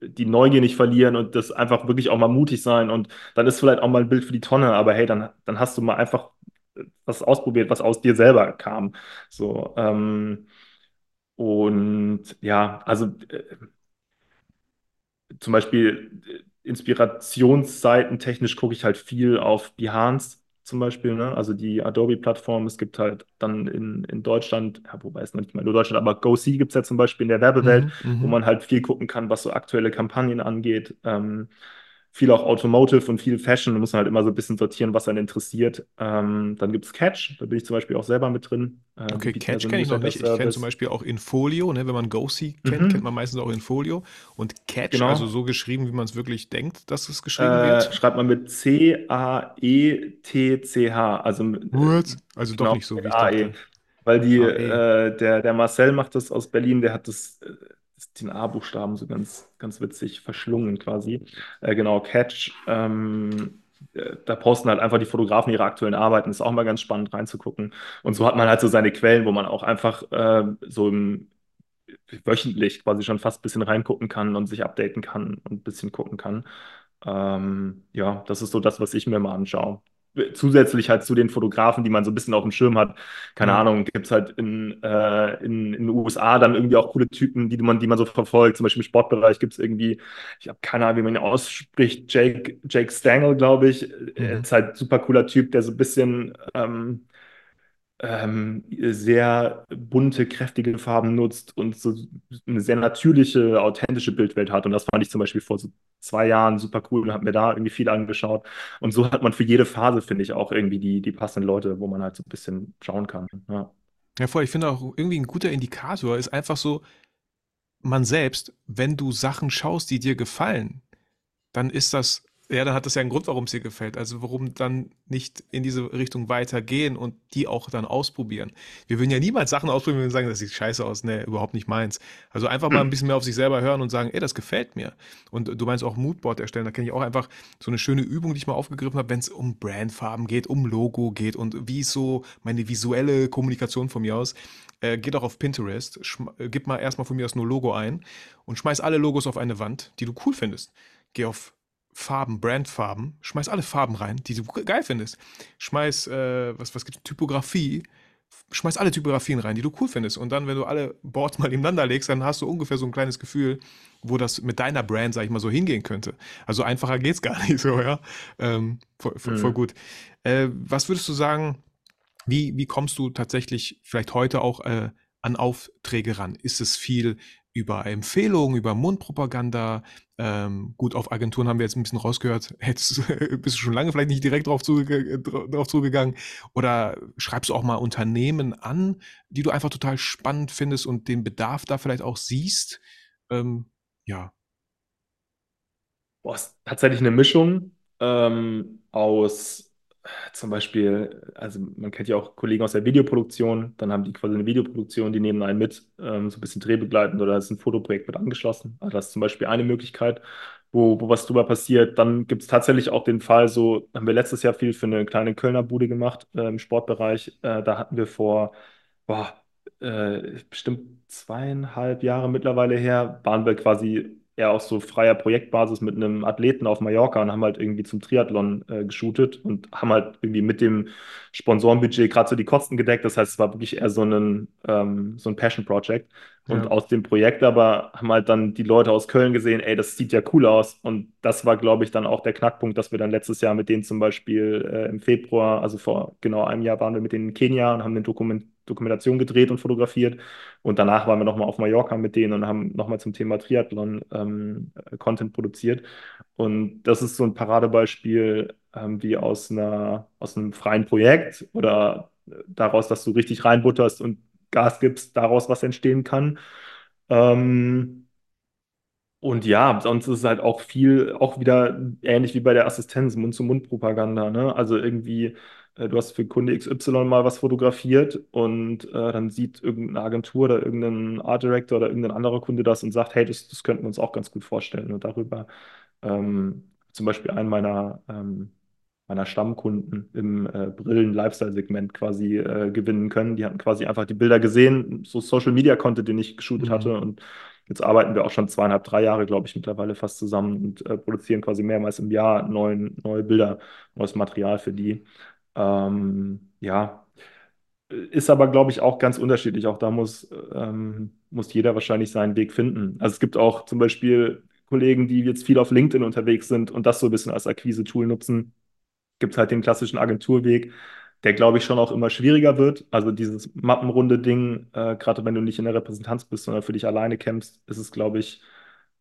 die Neugier nicht verlieren und das einfach wirklich auch mal mutig sein und dann ist vielleicht auch mal ein Bild für die Tonne, aber hey, dann, dann hast du mal einfach was ausprobiert, was aus dir selber kam. So, ähm, und ja, also äh, zum Beispiel äh, Inspirationsseiten technisch gucke ich halt viel auf Behance zum Beispiel, ne? Also die Adobe-Plattform. Es gibt halt dann in, in Deutschland, ja, wobei es noch nicht mal nur Deutschland, aber GoSee gibt es ja zum Beispiel in der Werbewelt, Mhm, wo mhm. man halt viel gucken kann, was so aktuelle Kampagnen angeht. Ähm, viel auch Automotive und viel Fashion. Da muss man halt immer so ein bisschen sortieren, was einen interessiert. Ähm, dann gibt es Catch, da bin ich zum Beispiel auch selber mit drin. Äh, die Okay, Catch so einen kenne ich noch nicht. Ich kenne zum. Beispiel auch Infolio, ne? Wenn man GoSee kennt, kennt man Mhm, meistens auch Infolio. Und Catch, also genau. so geschrieben, wie man es wirklich denkt, dass es geschrieben Äh, wird. schreibt man mit C-A-E-T-C-H, also äh, What? Also doch genau nicht so, wie ich A-E. dachte. Weil die, AE. äh, der, der Marcel macht das aus Berlin, der hat das, äh, den A-Buchstaben so ganz, ganz witzig verschlungen quasi. Äh, genau, Catch. Ähm, äh, da posten halt einfach die Fotografen ihre aktuellen Arbeiten. Ist auch mal ganz spannend reinzugucken. Und so hat man halt so seine Quellen, wo man auch einfach äh, so im, wöchentlich quasi schon fast ein bisschen reingucken kann und sich updaten kann und ein bisschen gucken kann. Ähm, ja, das ist so das, was ich mir mal anschaue. Zusätzlich halt zu den Fotografen, die man so ein bisschen auf dem Schirm hat. Keine Ja. Ahnung, gibt es halt in, äh, in, in den USA dann irgendwie auch coole Typen, die man, die man so verfolgt. Zum Beispiel im Sportbereich gibt es irgendwie, ich habe keine Ahnung, wie man ihn ausspricht, Jake, Jake Stangl, glaube ich. Mhm. ist halt super cooler Typ, der so ein bisschen ähm, ähm, sehr bunte, kräftige Farben nutzt und so eine sehr natürliche, authentische Bildwelt hat. Und das fand ich zum Beispiel vor so zwei Jahren super cool und habe mir da irgendwie viel angeschaut. Und so hat man für jede Phase, finde ich, auch irgendwie die, die passenden Leute, wo man halt so ein bisschen schauen kann. Ja. Ja, voll. Ich finde auch irgendwie ein guter Indikator ist einfach so, man selbst, wenn du Sachen schaust, die dir gefallen, dann ist das, ja, dann hat das ja einen Grund, warum es dir gefällt. Also warum dann nicht in diese Richtung weitergehen und die auch dann ausprobieren. Wir würden ja niemals Sachen ausprobieren und sagen, das sieht scheiße aus, ne, überhaupt nicht meins. Also einfach mal ein bisschen mehr auf sich selber hören und sagen, ey, das gefällt mir. Und du meinst auch Moodboard erstellen, da kenne ich auch einfach so eine schöne Übung, die ich mal aufgegriffen habe, wenn es um Brandfarben geht, um Logo geht und wie so meine visuelle Kommunikation von mir aus. Äh, geht auch auf Pinterest, äh, gib mal erstmal von mir aus nur Logo ein und schmeiß alle Logos auf eine Wand, die du cool findest. Geh auf Farben, Brandfarben, schmeiß alle Farben rein, die du ge- geil findest. Schmeiß, äh, was, was gibt's, Typografie, schmeiß alle Typografien rein, die du cool findest. Und dann, wenn du alle Boards mal nebeneinander legst, dann hast du ungefähr so ein kleines Gefühl, wo das mit deiner Brand, sag ich mal, so hingehen könnte. Also einfacher geht's gar nicht so, ja. Ähm, voll, voll, voll Hm. gut. Äh, was würdest du sagen, wie, wie kommst du tatsächlich vielleicht heute auch äh, an Aufträge ran? Ist es viel über Empfehlungen, über Mundpropaganda? Ähm, gut, auf Agenturen haben wir jetzt ein bisschen rausgehört. Hättest, bist du schon lange vielleicht nicht direkt drauf, zuge drauf zugegangen? Oder schreibst du auch mal Unternehmen an, die du einfach total spannend findest und den Bedarf da vielleicht auch siehst? Ähm, ja. Boah, ist tatsächlich eine Mischung ähm, aus zum Beispiel, also man kennt ja auch Kollegen aus der Videoproduktion, dann haben die quasi eine Videoproduktion, die nehmen einen mit, ähm, so ein bisschen drehbegleitend oder ist ein Fotoprojekt mit angeschlossen. Also das ist zum Beispiel eine Möglichkeit, wo, wo was drüber passiert. Dann gibt es tatsächlich auch den Fall, so haben wir letztes Jahr viel für eine kleine Kölner Bude gemacht äh, im Sportbereich. Äh, da hatten wir vor, boah, äh, bestimmt zweieinhalb Jahre mittlerweile her, waren wir quasi eher auf so freier Projektbasis mit einem Athleten auf Mallorca und haben halt irgendwie zum Triathlon äh, geshootet und haben halt irgendwie mit dem Sponsorenbudget gerade so die Kosten gedeckt. Das heißt, es war wirklich eher so ein, ähm, so ein Passion-Project. Und Ja. aus dem Projekt aber haben halt dann die Leute aus Köln gesehen, ey, das sieht ja cool aus. Und das war, glaube ich, dann auch der Knackpunkt, dass wir dann letztes Jahr mit denen zum Beispiel äh, im Februar, also vor genau einem Jahr, waren wir mit denen in Kenia und haben eine Dokument Dokumentation gedreht und fotografiert. Und danach waren wir nochmal auf Mallorca mit denen und haben nochmal zum Thema Triathlon ähm, Content produziert. Und das ist so ein Paradebeispiel, ähm, wie aus einer, aus einem freien Projekt oder daraus, dass du richtig reinbutterst und Gas gibst, daraus was entstehen kann. Ähm, und ja, sonst ist es halt auch viel, auch wieder ähnlich wie bei der Assistenz, Mund-zu-Mund-Propaganda, ne? Also irgendwie, äh, du hast für Kunde XY mal was fotografiert und äh, dann sieht irgendeine Agentur oder irgendein Art Director oder irgendein anderer Kunde das und sagt, hey, das, das könnten wir uns auch ganz gut vorstellen. Und darüber ähm, zum Beispiel einen meiner, ähm, meiner Stammkunden im äh, Brillen-Lifestyle-Segment quasi äh, gewinnen können. Die hatten quasi einfach die Bilder gesehen, so Social-Media-Content, den ich geshootet Mhm. hatte. Und jetzt arbeiten wir auch schon zweieinhalb, drei Jahre, glaube ich, mittlerweile fast zusammen und äh, produzieren quasi mehrmals im Jahr neuen, neue Bilder, neues Material für die. Ähm, ja, ist aber, glaube ich, auch ganz unterschiedlich. Auch da muss, ähm, muss jeder wahrscheinlich seinen Weg finden. Also es gibt auch zum Beispiel Kollegen, die jetzt viel auf LinkedIn unterwegs sind und das so ein bisschen als Akquise-Tool nutzen. Gibt es halt den klassischen Agenturweg, der, glaube ich, schon auch immer schwieriger wird. Also dieses mappenrunde Ding, äh, gerade wenn du nicht in der Repräsentanz bist, sondern für dich alleine kämpfst, ist es, glaube ich,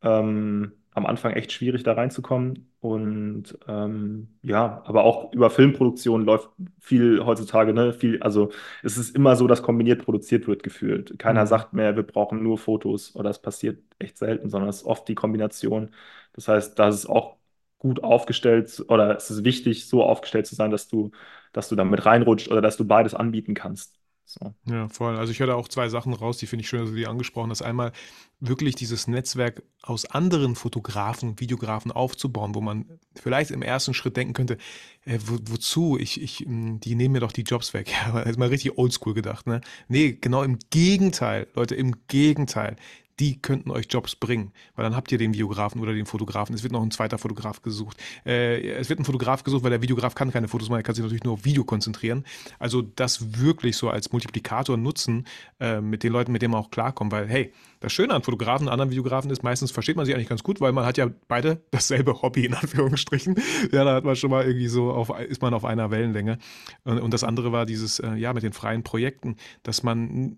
ähm, am Anfang echt schwierig, da reinzukommen. Und ähm, ja, aber auch über Filmproduktion läuft viel heutzutage, ne? Viel, also es ist immer so, dass kombiniert produziert wird, gefühlt. Keiner Mhm. sagt mehr, wir brauchen nur Fotos oder es passiert echt selten, sondern es ist oft die Kombination. Das heißt, da ist es auch gut aufgestellt oder es ist wichtig, so aufgestellt zu sein, dass du, dass du damit reinrutscht oder dass du beides anbieten kannst. So. Ja, voll. Also ich höre da auch zwei Sachen raus, die finde ich schön, dass du die angesprochen hast. Einmal wirklich dieses Netzwerk aus anderen Fotografen, Videografen aufzubauen, wo man vielleicht im ersten Schritt denken könnte, äh, wo, wozu? Ich, ich, mh, die nehmen mir doch die Jobs weg. Ja, mal richtig oldschool gedacht, ne? Nee, genau im Gegenteil, Leute, im Gegenteil. Die könnten euch Jobs bringen, weil dann habt ihr den Videografen oder den Fotografen. Es wird noch ein zweiter Fotograf gesucht. Äh, es wird ein Fotograf gesucht, weil der Videograf kann keine Fotos machen, er kann sich natürlich nur auf Video konzentrieren. Also das wirklich so als Multiplikator nutzen äh, mit den Leuten, mit denen man auch klarkommt. Weil, hey, das Schöne an Fotografen und anderen Videografen ist, meistens versteht man sich eigentlich ganz gut, weil man hat ja beide dasselbe Hobby, in Anführungsstrichen. Ja, da hat man schon mal irgendwie so, auf, ist man auf einer Wellenlänge. Und, und das andere war dieses, äh, ja, mit den freien Projekten, dass man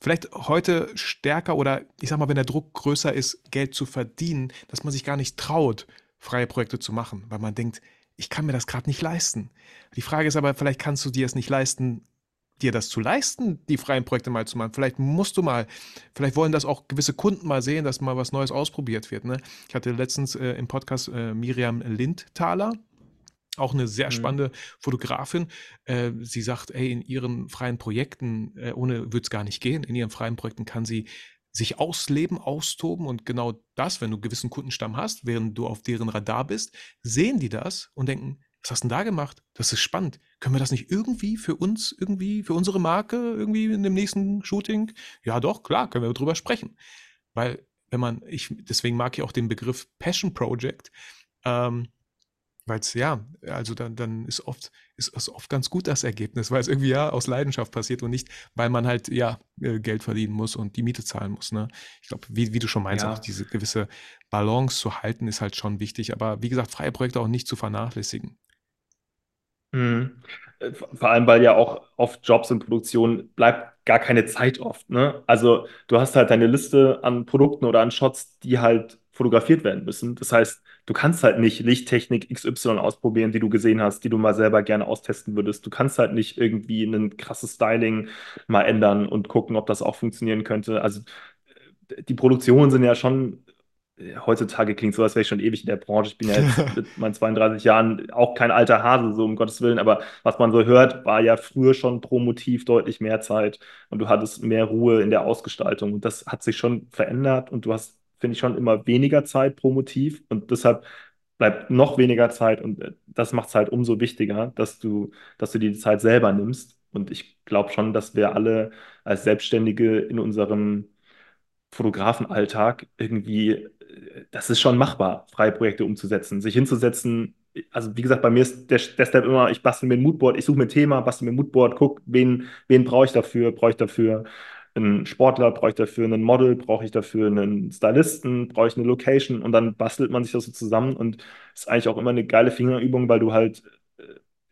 vielleicht heute stärker oder ich sag mal, wenn der Druck größer ist, Geld zu verdienen, dass man sich gar nicht traut, freie Projekte zu machen, weil man denkt, ich kann mir das gerade nicht leisten. Die Frage ist aber, vielleicht kannst du dir es nicht leisten, dir das zu leisten, die freien Projekte mal zu machen. Vielleicht musst du mal, vielleicht wollen das auch gewisse Kunden mal sehen, dass mal was Neues ausprobiert wird. Ne? Ich hatte letztens äh, im Podcast äh, Miriam Lindthaler, auch eine sehr Mhm. spannende Fotografin. Äh, sie sagt, ey, in ihren freien Projekten, äh, ohne wird es gar nicht gehen, in ihren freien Projekten kann sie sich ausleben, austoben und genau das, wenn du einen gewissen Kundenstamm hast, während du auf deren Radar bist, sehen die das und denken, was hast du denn da gemacht? Das ist spannend. Können wir das nicht irgendwie für uns, irgendwie für unsere Marke, irgendwie in dem nächsten Shooting? Ja, doch, klar, können wir drüber sprechen. Weil, wenn man, ich, deswegen mag ich auch den Begriff Passion Project, ähm, weil es ja, also dann, dann ist oft, ist es oft ganz gut das Ergebnis, weil es irgendwie ja aus Leidenschaft passiert und nicht, weil man halt ja äh, Geld verdienen muss und die Miete zahlen muss. Ne? Ich glaube, wie, wie du schon meinst, Ja. auch diese gewisse Balance zu halten, ist halt schon wichtig. Aber wie gesagt, freie Projekte auch nicht zu vernachlässigen. Mhm. Äh, Vor vor allem, weil ja auch oft Jobs in Produktion bleibt gar keine Zeit oft, ne? Also du hast halt deine Liste an Produkten oder an Shots, die halt fotografiert werden müssen. Das heißt, du kannst halt nicht Lichttechnik XY ausprobieren, die du gesehen hast, die du mal selber gerne austesten würdest. Du kannst halt nicht irgendwie ein krasses Styling mal ändern und gucken, ob das auch funktionieren könnte. Also äh, die Produktionen sind ja schon heutzutage klingt so, als wäre ich schon ewig in der Branche. Ich bin ja jetzt mit meinen 32 Jahren auch kein alter Hase, so um Gottes Willen, aber was man so hört, war ja früher schon pro Motiv deutlich mehr Zeit und du hattest mehr Ruhe in der Ausgestaltung. Und das hat sich schon verändert und du hast, finde ich, schon immer weniger Zeit pro Motiv und deshalb bleibt noch weniger Zeit und äh, das macht es halt umso wichtiger, dass du, dass du dir die Zeit selber nimmst. Und ich glaube schon, dass wir alle als Selbstständige in unserem Fotografenalltag irgendwie, äh, das ist schon machbar, freie Projekte umzusetzen, sich hinzusetzen. Also wie gesagt, bei mir ist der, der Step immer, ich bastel mir ein Moodboard, ich suche mir ein Thema, bastel mir ein Moodboard, guck, wen, wen brauche ich dafür? Brauche ich dafür einen Sportler, brauche ich dafür einen Model, brauche ich dafür einen Stylisten, brauche ich eine Location und dann bastelt man sich das so zusammen und ist eigentlich auch immer eine geile Fingerübung, weil du halt äh,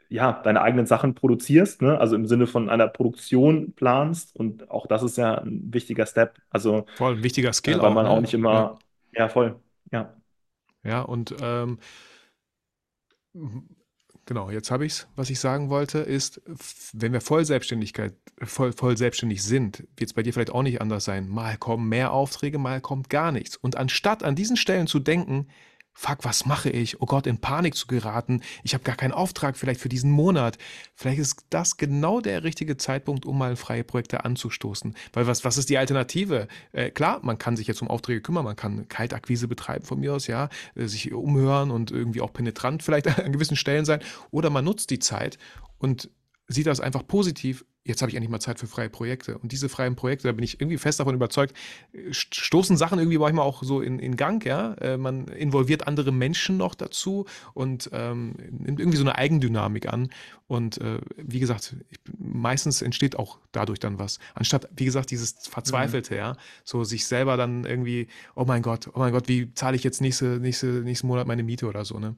ja, deine eigenen Sachen produzierst, ne? Also im Sinne von einer Produktion planst und auch das ist ja ein wichtiger Step. Also Voll ein wichtiger Skill äh, weil auch, man auch ne? nicht Ja. immer, ja, voll, ja. Ja, und ähm, genau, jetzt habe ich es. Was ich sagen wollte, ist, wenn wir voll Selbstständigkeit, voll, voll selbstständig sind, wird es bei dir vielleicht auch nicht anders sein. Mal kommen mehr Aufträge, mal kommt gar nichts. Und anstatt an diesen Stellen zu denken, fuck, was mache ich? Oh Gott, in Panik zu geraten. Ich habe gar keinen Auftrag vielleicht für diesen Monat. Vielleicht ist das genau der richtige Zeitpunkt, um mal freie Projekte anzustoßen. Weil was, was ist die Alternative? Äh, klar, man kann sich jetzt um Aufträge kümmern, man kann Kaltakquise betreiben von mir aus, ja, äh, sich umhören und irgendwie auch penetrant vielleicht an gewissen Stellen sein. Oder man nutzt die Zeit und sieht das einfach positiv. Jetzt habe ich endlich mal Zeit für freie Projekte. Und diese freien Projekte, da bin ich irgendwie fest davon überzeugt, stoßen Sachen irgendwie manchmal auch so in, in Gang, ja. Äh, man involviert andere Menschen noch dazu und ähm, nimmt irgendwie so eine Eigendynamik an. Und äh, wie gesagt, ich, meistens entsteht auch dadurch dann was. Anstatt, wie gesagt, dieses Verzweifelte, mhm. ja, so sich selber dann irgendwie, oh mein Gott, oh mein Gott, wie zahle ich jetzt nächste, nächste, nächsten Monat meine Miete oder so, ne?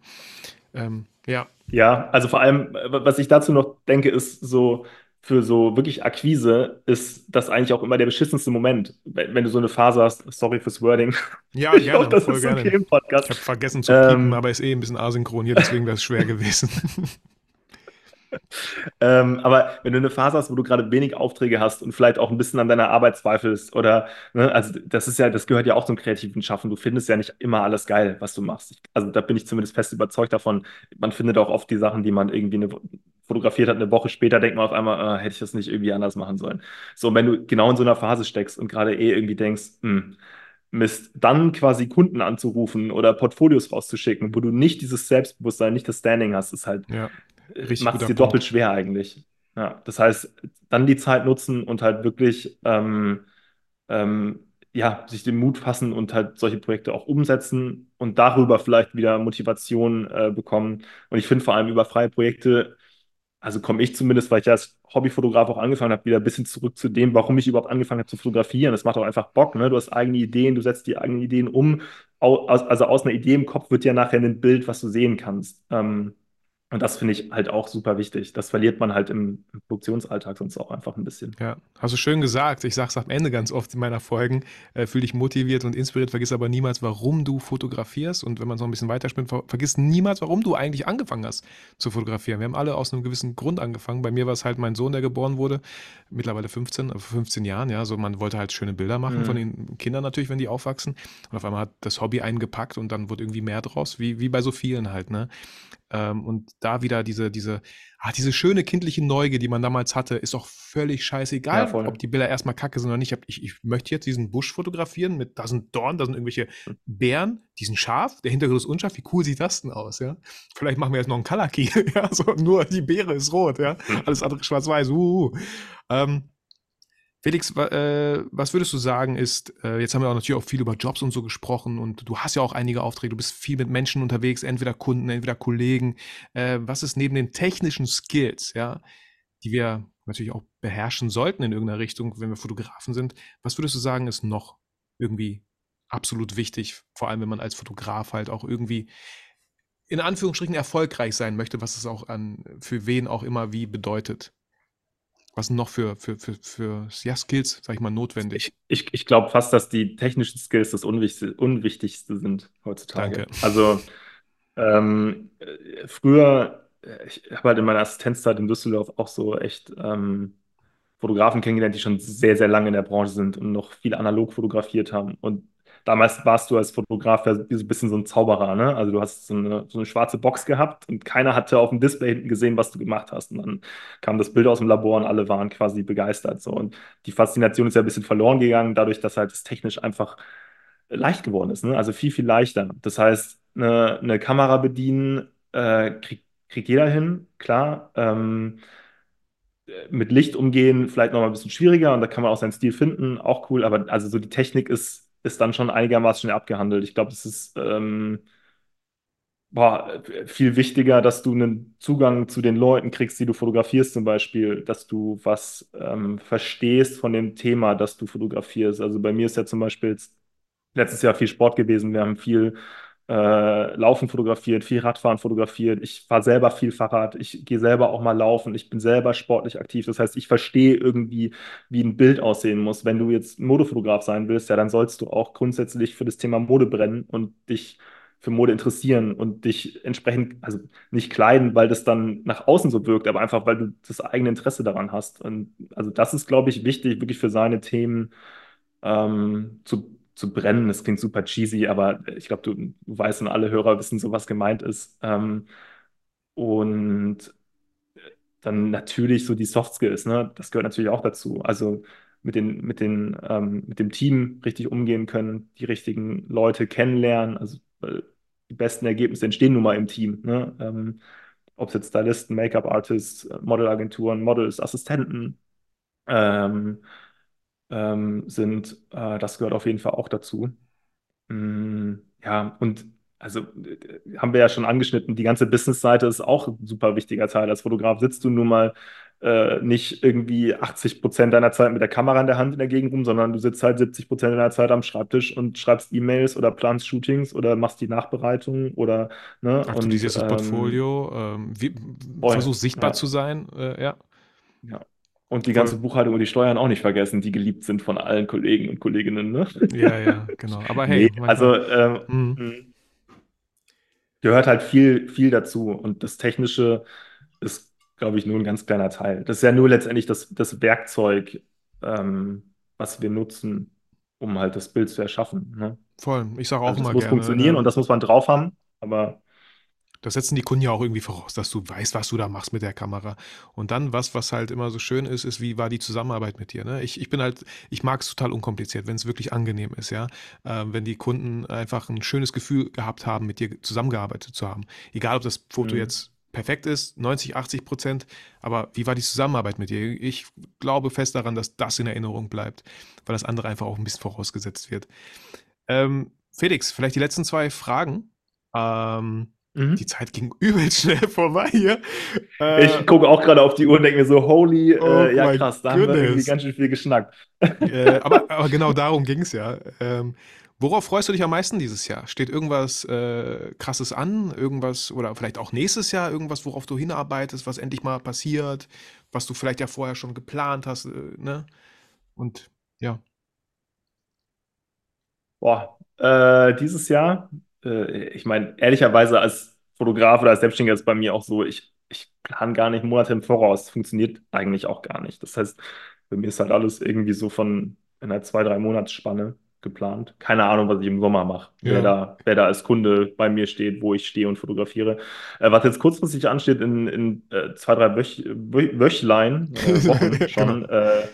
Ähm, ja. Ja, also vor allem, was ich dazu noch denke, ist so, für so wirklich Akquise ist das eigentlich auch immer der beschissenste Moment, wenn, wenn du so eine Phase hast. Sorry fürs Wording. Ja, ich gerne. Hoffe, das voll ist gerne. okay im Podcast. Ich habe vergessen zu piepen, ähm, aber ist eh ein bisschen asynchron hier, deswegen wäre es schwer gewesen. Ähm, aber wenn du eine Phase hast, wo du gerade wenig Aufträge hast und vielleicht auch ein bisschen an deiner Arbeit zweifelst oder, ne, also das ist ja, das gehört ja auch zum kreativen Schaffen. Du findest ja nicht immer alles geil, was du machst. Ich, also da bin ich zumindest fest überzeugt davon. Man findet auch oft die Sachen, die man irgendwie eine, fotografiert hat, eine Woche später denkt man auf einmal, äh, hätte ich das nicht irgendwie anders machen sollen. So, wenn du genau in so einer Phase steckst und gerade eh irgendwie denkst, hm, Mist, dann quasi Kunden anzurufen oder Portfolios rauszuschicken, wo du nicht dieses Selbstbewusstsein, nicht das Standing hast, ist halt ja. Macht es dir doppelt schwer eigentlich. Ja, das heißt, dann die Zeit nutzen und halt wirklich ähm, ähm, ja, sich den Mut fassen und halt solche Projekte auch umsetzen und darüber vielleicht wieder Motivation äh, bekommen. Und ich finde vor allem über freie Projekte, also komme ich zumindest, weil ich ja als Hobbyfotograf auch angefangen habe, wieder ein bisschen zurück zu dem, warum ich überhaupt angefangen habe zu fotografieren. Das macht auch einfach Bock, ne? Du hast eigene Ideen, du setzt die eigenen Ideen um. Also aus einer Idee im Kopf wird ja nachher ein Bild, was du sehen kannst. Ähm, und das finde ich halt auch super wichtig. Das verliert man halt im, im, Produktionsalltag sonst auch einfach ein bisschen. Ja, hast du schön gesagt. Ich sage es am Ende ganz oft in meiner Folgen. Äh, fühl dich motiviert und inspiriert, vergiss aber niemals, warum du fotografierst. Und wenn man so ein bisschen weiterspinnt, ver vergiss niemals, warum du eigentlich angefangen hast zu fotografieren. Wir haben alle aus einem gewissen Grund angefangen. Bei mir war es halt mein Sohn, der geboren wurde, mittlerweile 15, vor 15 Jahren. Ja, so man wollte halt schöne Bilder machen mhm. von den Kindern natürlich, wenn die aufwachsen. Und auf einmal hat das Hobby eingepackt und dann wurde irgendwie mehr draus, wie, wie bei so vielen halt. Ne? Ähm, und da wieder diese, diese, ah, diese schöne kindliche Neugier, die man damals hatte, ist auch völlig scheißegal, ja, ob die Bilder erstmal kacke sind oder nicht. Ich, ich möchte jetzt diesen Busch fotografieren mit, da sind Dorn, da sind irgendwelche hm. Bären, die sind scharf, der Hintergrund ist unscharf. Wie cool sieht das denn aus, ja? Vielleicht machen wir jetzt noch einen Color Key, ja, so nur die Beere ist rot, ja. Hm. Alles andere schwarz-weiß, uh. Ähm, Felix, äh, was würdest du sagen ist, äh, jetzt haben wir auch natürlich auch viel über Jobs und so gesprochen und du hast ja auch einige Aufträge, du bist viel mit Menschen unterwegs, entweder Kunden, entweder Kollegen. Äh, was ist neben den technischen Skills, ja, die wir natürlich auch beherrschen sollten in irgendeiner Richtung, wenn wir Fotografen sind, was würdest du sagen, ist noch irgendwie absolut wichtig, vor allem wenn man als Fotograf halt auch irgendwie in Anführungsstrichen erfolgreich sein möchte, was es auch an für wen auch immer wie bedeutet? Was sind noch für, für, für, für ja, Skills, sag ich mal, notwendig? Ich, ich, ich glaube fast, dass die technischen Skills das Unwichtigste, Unwichtigste sind heutzutage. Danke. Also ähm, früher, ich habe halt in meiner Assistenzzeit in Düsseldorf auch so echt ähm, Fotografen kennengelernt, die schon sehr, sehr lange in der Branche sind und noch viel analog fotografiert haben. Und damals warst du als Fotograf ja so ein bisschen so ein Zauberer, ne? Also du hast so eine, so eine schwarze Box gehabt und keiner hatte auf dem Display hinten gesehen, was du gemacht hast. Und dann kam das Bild aus dem Labor und alle waren quasi begeistert. So. Und die Faszination ist ja ein bisschen verloren gegangen, dadurch, dass halt das technisch einfach leicht geworden ist. Ne? Also viel, viel leichter. Das heißt, eine, eine Kamera bedienen äh, kriegt, kriegt jeder hin, klar. Ähm, mit Licht umgehen, vielleicht noch mal ein bisschen schwieriger und da kann man auch seinen Stil finden, auch cool, aber also so die Technik ist ist dann schon einigermaßen schnell abgehandelt. Ich glaube, es ist ähm, boah, viel wichtiger, dass du einen Zugang zu den Leuten kriegst, die du fotografierst zum Beispiel, dass du was ähm, verstehst von dem Thema, das du fotografierst. Also bei mir ist ja zum Beispiel letztes Jahr viel Sport gewesen. Wir haben viel äh, Laufen fotografiert, viel Radfahren fotografiert. Ich fahre selber viel Fahrrad, ich gehe selber auch mal laufen, ich bin selber sportlich aktiv. Das heißt, ich verstehe irgendwie, wie ein Bild aussehen muss. Wenn du jetzt Modefotograf sein willst, ja, dann sollst du auch grundsätzlich für das Thema Mode brennen und dich für Mode interessieren und dich entsprechend, also nicht kleiden, weil das dann nach außen so wirkt, aber einfach, weil du das eigene Interesse daran hast. Und also das ist, glaube ich, wichtig, wirklich für seine Themen ähm, zu zu brennen. Das klingt super cheesy, aber ich glaube, du, du weißt und alle Hörer wissen so, was gemeint ist. Ähm, und dann natürlich so die Soft Skills, ne? Das gehört natürlich auch dazu. Also mit den, mit den, ähm, mit dem Team richtig umgehen können, die richtigen Leute kennenlernen. Also weil die besten Ergebnisse entstehen nun mal im Team. Ne? Ähm, ob es jetzt Stylisten, Make-up-Artists, Modelagenturen, Models, Assistenten ähm, ähm, sind, äh, das gehört auf jeden Fall auch dazu. Mm, ja, und also äh, haben wir ja schon angeschnitten, die ganze Business-Seite ist auch ein super wichtiger Teil. Als Fotograf sitzt du nun mal äh, nicht irgendwie 80 Prozent deiner Zeit mit der Kamera in der Hand in der Gegend rum, sondern du sitzt halt 70 Prozent deiner Zeit am Schreibtisch und schreibst E-Mails oder planst Shootings oder machst die Nachbereitung oder ne Aktualisierst das ähm, Portfolio, ähm, wie, versuchst sichtbar ja, zu sein, äh, ja, ja. Und die ganze voll. Buchhaltung und die Steuern auch nicht vergessen, die geliebt sind von allen Kollegen und Kolleginnen, ne? Ja, ja, genau. Aber Nee, hey, also manchmal, ähm, hm, mh, gehört halt viel, viel dazu. Und das Technische ist, glaube ich, nur ein ganz kleiner Teil. Das ist ja nur letztendlich das, das Werkzeug, ähm, was wir nutzen, um halt das Bild zu erschaffen. Ne? voll. Ich sage auch Also das immer muss gerne, funktionieren und ne, das muss man drauf haben, aber Das setzen die Kunden ja auch irgendwie voraus, dass du weißt, was du da machst mit der Kamera. Und dann was, was halt immer so schön ist, ist, wie war die Zusammenarbeit mit dir? Ne? Ich, ich bin halt, ich mag es total unkompliziert, wenn es wirklich angenehm ist, ja. Ähm, wenn die Kunden einfach ein schönes Gefühl gehabt haben, mit dir zusammengearbeitet zu haben. Egal, ob das Foto mh, jetzt perfekt ist, 90, 80 Prozent, aber wie war die Zusammenarbeit mit dir? Ich glaube fest daran, dass das in Erinnerung bleibt, weil das andere einfach auch ein bisschen vorausgesetzt wird. Ähm, Felix, vielleicht die letzten zwei Fragen. Ähm, die mhm. Zeit ging übelst schnell vorbei hier. Ich Äh, gucke auch gerade auf die Uhr und denke mir so, holy, oh äh, ja krass, da haben wir irgendwie goodness. ganz schön viel geschnackt. Äh, aber, aber genau darum ging es ja. Ähm, worauf freust du dich am meisten dieses Jahr? Steht irgendwas äh, Krasses an? Irgendwas, oder vielleicht auch nächstes Jahr irgendwas, worauf du hinarbeitest, was endlich mal passiert, was du vielleicht ja vorher schon geplant hast, äh, ne? Und ja. Boah, äh, dieses Jahr, äh, ich meine, ehrlicherweise als Fotograf oder als Selbstständiger ist bei mir auch so, ich, ich plane gar nicht Monate im Voraus. Funktioniert eigentlich auch gar nicht. Das heißt, bei mir ist halt alles irgendwie so von in einer zwei, drei Monatsspanne geplant. Keine Ahnung, was ich im Sommer mache, wer Ja. da, wer da als Kunde bei mir steht, wo ich stehe und fotografiere. Äh, was jetzt kurzfristig ansteht, in, in äh, zwei, drei Wöch, Wö Wöchlein, äh, Wochen Genau. schon, äh,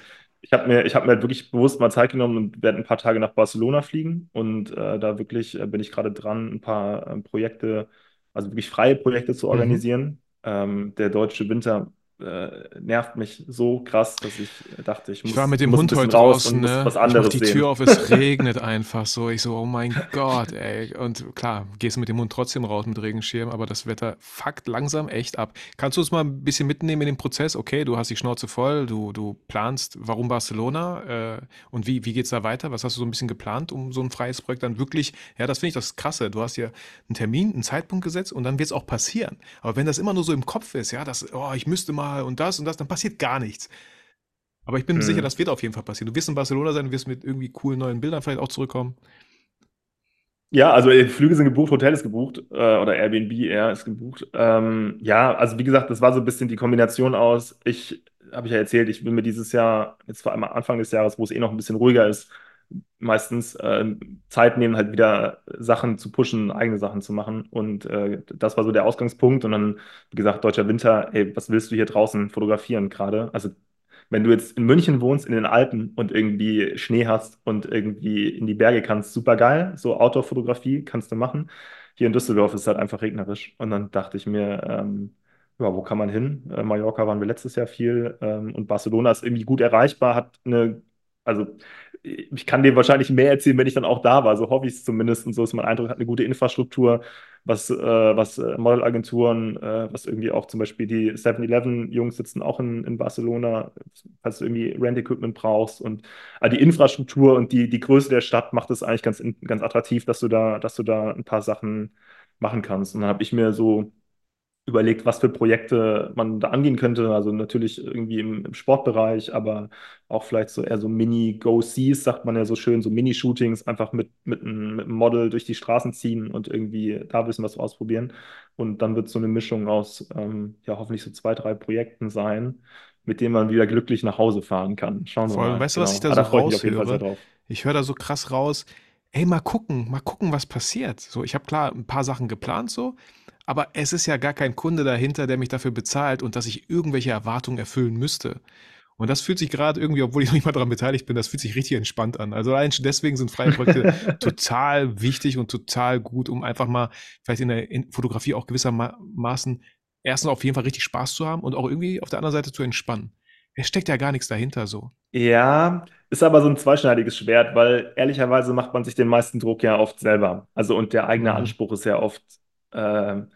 ich habe mir, ich hab mir halt wirklich bewusst mal Zeit genommen und werde ein paar Tage nach Barcelona fliegen. Und äh, da wirklich äh, bin ich gerade dran, ein paar ähm, Projekte, also wirklich freie Projekte zu Mhm. organisieren. Ähm, der deutsche Winter äh, nervt mich so krass, dass ich dachte, ich Ich war muss, mit dem muss Hund heute raus draußen, muss ne? was Ich mach anderes die Tür sehen. auf, es regnet einfach so. Ich so, oh mein Gott, ey. Und klar, gehst du mit dem Hund trotzdem raus mit Regenschirm, aber das Wetter fuckt langsam echt ab. Kannst du uns mal ein bisschen mitnehmen in den Prozess? Okay, du hast die Schnauze voll, du, du planst, warum Barcelona? Äh, und wie, wie geht's da weiter? Was hast du so ein bisschen geplant, um so ein freies Projekt dann wirklich, ja, das finde ich das Krasse. Du hast dir einen Termin, einen Zeitpunkt gesetzt und dann wird es auch passieren. Aber wenn das immer nur so im Kopf ist, ja, das, oh, ich müsste mal und das und das, dann passiert gar nichts. Aber ich bin mir sicher, Hm. das wird auf jeden Fall passieren. Du wirst in Barcelona sein, du wirst mit irgendwie coolen neuen Bildern vielleicht auch zurückkommen. Ja, also äh, Flüge sind gebucht, Hotel ist gebucht äh, oder Airbnb eher ist gebucht. Ähm, ja, also wie gesagt, das war so ein bisschen die Kombination aus. Ich habe ich ja erzählt, ich will mir dieses Jahr, jetzt vor allem Anfang des Jahres, wo es eh noch ein bisschen ruhiger ist, meistens äh, Zeit nehmen, halt wieder Sachen zu pushen, eigene Sachen zu machen. Und äh, das war so der Ausgangspunkt. Und dann, wie gesagt, deutscher Winter, ey, was willst du hier draußen fotografieren gerade? Also wenn du jetzt in München wohnst, in den Alpen und irgendwie Schnee hast und irgendwie in die Berge kannst, super geil. So Outdoor-Fotografie kannst du machen. Hier in Düsseldorf ist es halt einfach regnerisch. Und dann dachte ich mir, ähm, ja, wo kann man hin? Äh, Mallorca waren wir letztes Jahr viel ähm, und Barcelona ist irgendwie gut erreichbar, hat eine, also ich kann dir wahrscheinlich mehr erzählen, wenn ich dann auch da war. So hoffe ich es zumindest. Und so ist mein Eindruck, hat eine gute Infrastruktur, was, äh, was äh, Modelagenturen, äh, was irgendwie auch zum Beispiel die 7-Eleven-Jungs sitzen auch in, in Barcelona, falls du irgendwie Rent-Equipment brauchst. Und äh, die Infrastruktur und die, die Größe der Stadt macht es eigentlich ganz, ganz attraktiv, dass du da, dass du da ein paar Sachen machen kannst. Und dann habe ich mir so überlegt, was für Projekte man da angehen könnte. Also natürlich irgendwie im, im Sportbereich, aber auch vielleicht so eher so Mini-Go-Sees, sagt man ja so schön, so Mini-Shootings, einfach mit, mit, einem, mit einem Model durch die Straßen ziehen und irgendwie da ein bisschen was ausprobieren. Und dann wird so eine Mischung aus, ähm, ja, hoffentlich so zwei, drei Projekten sein, mit denen man wieder glücklich nach Hause fahren kann. Schauen wir Vor allem, mal. weißt du, was ich Genau. da Aber so da freue ich mich auf jeden Fall sehr raushöre? drauf. Ich höre da so krass raus, ey, mal gucken, mal gucken, was passiert. So, ich habe klar ein paar Sachen geplant so, aber es ist ja gar kein Kunde dahinter, der mich dafür bezahlt und dass ich irgendwelche Erwartungen erfüllen müsste. Und das fühlt sich gerade irgendwie, obwohl ich noch nicht mal daran beteiligt bin, das fühlt sich richtig entspannt an. Also allein deswegen sind freie Projekte total wichtig und total gut, um einfach mal vielleicht in der Fotografie auch gewissermaßen erstens auf jeden Fall richtig Spaß zu haben und auch irgendwie auf der anderen Seite zu entspannen. Es steckt ja gar nichts dahinter so. Ja, ist aber so ein zweischneidiges Schwert, weil ehrlicherweise macht man sich den meisten Druck ja oft selber. Also und der eigene Mhm. Anspruch ist ja oft ähm,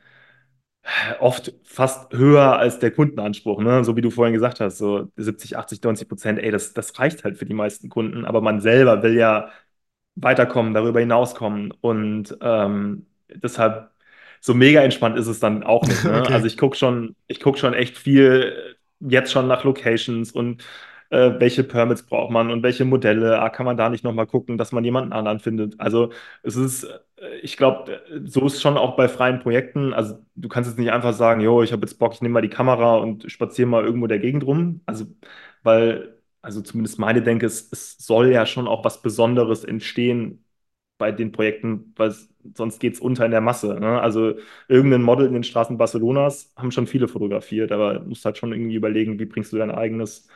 oft fast höher als der Kundenanspruch, ne? So wie du vorhin gesagt hast, so 70, 80, 90 Prozent, ey, das, das reicht halt für die meisten Kunden, aber man selber will ja weiterkommen, darüber hinauskommen und ähm, deshalb so mega entspannt ist es dann auch nicht, ne? Okay. Also ich gucke schon, ich guck schon echt viel jetzt schon nach Locations und äh, welche Permits braucht man und welche Modelle, ah, kann man da nicht nochmal gucken, dass man jemanden anderen findet. Also es ist, äh, ich glaube, so ist schon auch bei freien Projekten. Also du kannst jetzt nicht einfach sagen, jo, ich habe jetzt Bock, ich nehme mal die Kamera und spaziere mal irgendwo der Gegend rum. Also, weil, also zumindest meine Denke, es, es soll ja schon auch was Besonderes entstehen bei den Projekten, weil sonst geht es unter in der Masse. Ne? Also irgendein Model in den Straßen Barcelonas haben schon viele fotografiert, aber du musst halt schon irgendwie überlegen, wie bringst du dein eigenes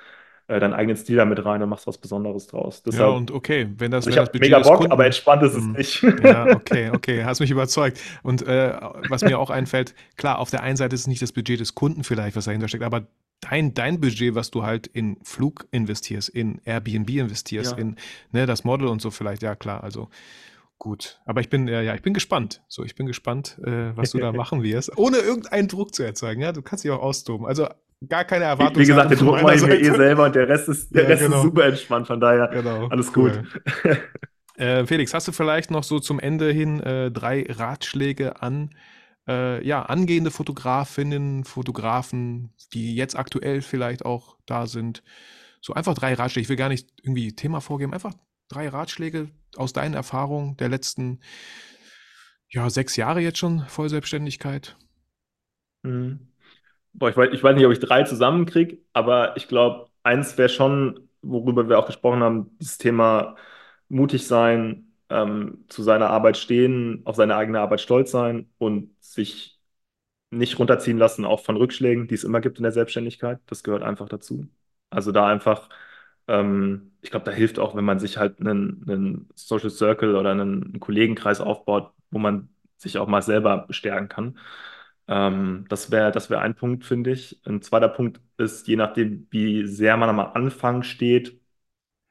äh, deinen eigenen Stil damit rein und machst was Besonderes draus. Ja, Deshalb, und okay, wenn das, also ich wenn das Budget mega Bock, Kunden. aber entspannt ist es Hm. nicht. Ja, okay, okay, hast mich überzeugt. Und äh, was mir auch einfällt, klar, auf der einen Seite ist es nicht das Budget des Kunden vielleicht, was dahinter steckt, aber dein, dein Budget, was du halt in Flug investierst, in Airbnb investierst, Ja. in ne, das Model und so vielleicht, ja klar, also gut. Aber ich bin, äh, ja, ich bin gespannt. So, ich bin gespannt, äh, was du da machen wirst, ohne irgendeinen Druck zu erzeugen. Ja, du kannst dich auch austoben. Also gar keine Erwartung. Wie gesagt, den Druck mache ich mir eh selber und der Rest ist, der Ja, Rest genau. ist super entspannt, von daher Genau. alles cool. gut. Äh, Felix, hast du vielleicht noch so zum Ende hin äh, drei Ratschläge an äh, ja, angehende Fotografinnen, Fotografen, die jetzt aktuell vielleicht auch da sind? So einfach drei Ratschläge. Ich will gar nicht irgendwie Thema vorgeben, einfach drei Ratschläge aus deinen Erfahrungen der letzten ja, sechs Jahre jetzt schon Vollselbstständigkeit. Mhm. Boah, ich weiß, ich weiß nicht, ob ich drei zusammenkriege, aber ich glaube, eins wäre schon, worüber wir auch gesprochen haben, dieses Thema mutig sein, ähm, zu seiner Arbeit stehen, auf seine eigene Arbeit stolz sein und sich nicht runterziehen lassen, auch von Rückschlägen, die es immer gibt in der Selbstständigkeit. Das gehört einfach dazu. Also da einfach, ähm, ich glaube, da hilft auch, wenn man sich halt einen, einen Social Circle oder einen, einen Kollegenkreis aufbaut, wo man sich auch mal selber bestärken kann. Ähm, das wäre, das wäre ein Punkt, finde ich. Ein zweiter Punkt ist, je nachdem, wie sehr man am Anfang steht,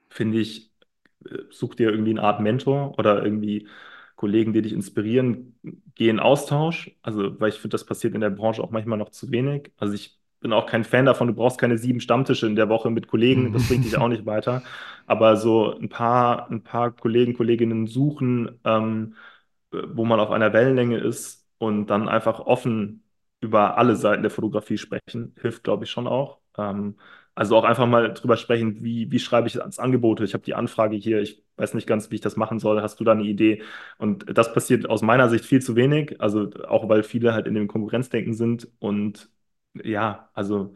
finde ich, äh, such dir irgendwie eine Art Mentor oder irgendwie Kollegen, die dich inspirieren, geh in Austausch. Also, weil ich finde, das passiert in der Branche auch manchmal noch zu wenig. Also ich bin auch kein Fan davon, du brauchst keine sieben Stammtische in der Woche mit Kollegen, das bringt dich auch nicht weiter. Aber so ein paar, ein paar Kollegen, Kolleginnen suchen, ähm, wo man auf einer Wellenlänge ist und dann einfach offen über alle Seiten der Fotografie sprechen, hilft, glaube ich, schon auch. Ähm, also auch einfach mal drüber sprechen, wie, wie schreibe ich als Angebote? Ich habe die Anfrage hier, ich weiß nicht ganz, wie ich das machen soll. Hast du da eine Idee? Und das passiert aus meiner Sicht viel zu wenig, also auch weil viele halt in dem Konkurrenzdenken sind und ja, also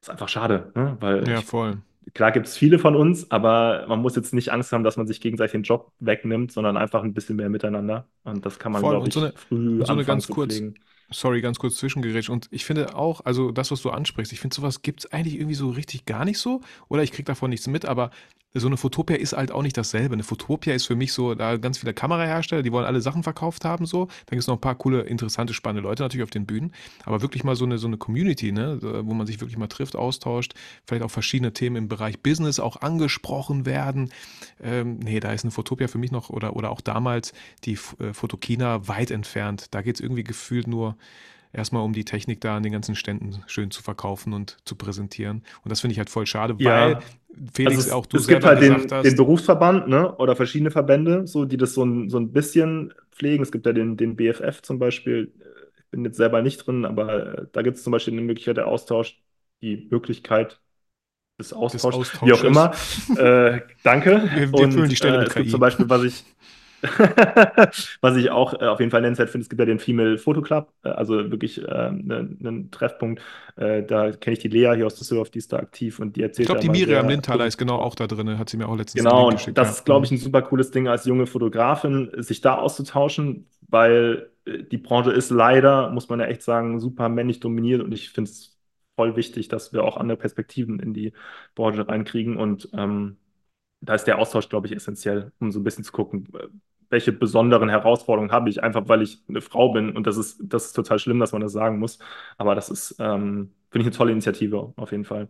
ist einfach schade, ne? Weil Ja, ich, voll. Klar gibt es viele von uns, aber man muss jetzt nicht Angst haben, dass man sich gegenseitig den Job wegnimmt, sondern einfach ein bisschen mehr miteinander. Und das kann man, glaube Und so ich, eine, früh so eine ganz zu kurz, pflegen. Sorry, ganz kurz zwischengerätscht. Und ich finde auch, also das, was du ansprichst, ich finde, sowas gibt es eigentlich irgendwie so richtig gar nicht so. Oder ich kriege davon nichts mit, aber so eine Fotopia ist halt auch nicht dasselbe. Eine Fotopia ist für mich so, da ganz viele Kamerahersteller, die wollen alle Sachen verkauft haben, so. Dann gibt es noch ein paar coole, interessante, spannende Leute natürlich auf den Bühnen. Aber wirklich mal so eine, so eine Community, ne, wo man sich wirklich mal trifft, austauscht, vielleicht auch verschiedene Themen im Bereich Business auch angesprochen werden. Ähm, nee, da ist eine Fotopia für mich noch oder, oder auch damals die äh, Fotokina weit entfernt. Da geht es irgendwie gefühlt nur erstmal um die Technik da an den ganzen Ständen schön zu verkaufen und zu präsentieren. Und das finde ich halt voll schade, Ja, weil Felix, also es, auch du es gibt halt den, gesagt den hast, Berufsverband, ne, oder verschiedene Verbände, so, die das so ein, so ein bisschen pflegen. Es gibt ja den, den BFF zum Beispiel. Ich bin jetzt selber nicht drin, aber äh, da gibt es zum Beispiel eine Möglichkeit der Austausch, die Möglichkeit des des Austauschs, wie auch immer. Äh, danke. Wir, wir füllen Und die Stelle äh, mit KI. zum Beispiel, was ich, was ich auch äh, auf jeden Fall nennenswert finde, es gibt ja den Female Photo Club, äh, also wirklich einen äh, ne, Treffpunkt. Äh, da kenne ich die Lea hier aus Düsseldorf, die ist da aktiv und die erzählt Ich glaube, die Miriam Lindthaler ist genau auch da drin, hat sie mir auch letztens Genau, und das ja. ist, glaube ich, ein super cooles Ding als junge Fotografin, sich da auszutauschen, weil äh, die Branche ist leider, muss man ja echt sagen, super männlich dominiert und ich finde es voll wichtig, dass wir auch andere Perspektiven in die Branche reinkriegen und ähm, da ist der Austausch, glaube ich, essentiell, um so ein bisschen zu gucken, welche besonderen Herausforderungen habe ich, einfach weil ich eine Frau bin. Und das ist, das ist total schlimm, dass man das sagen muss. Aber das ist, ähm, finde ich, eine tolle Initiative auf jeden Fall.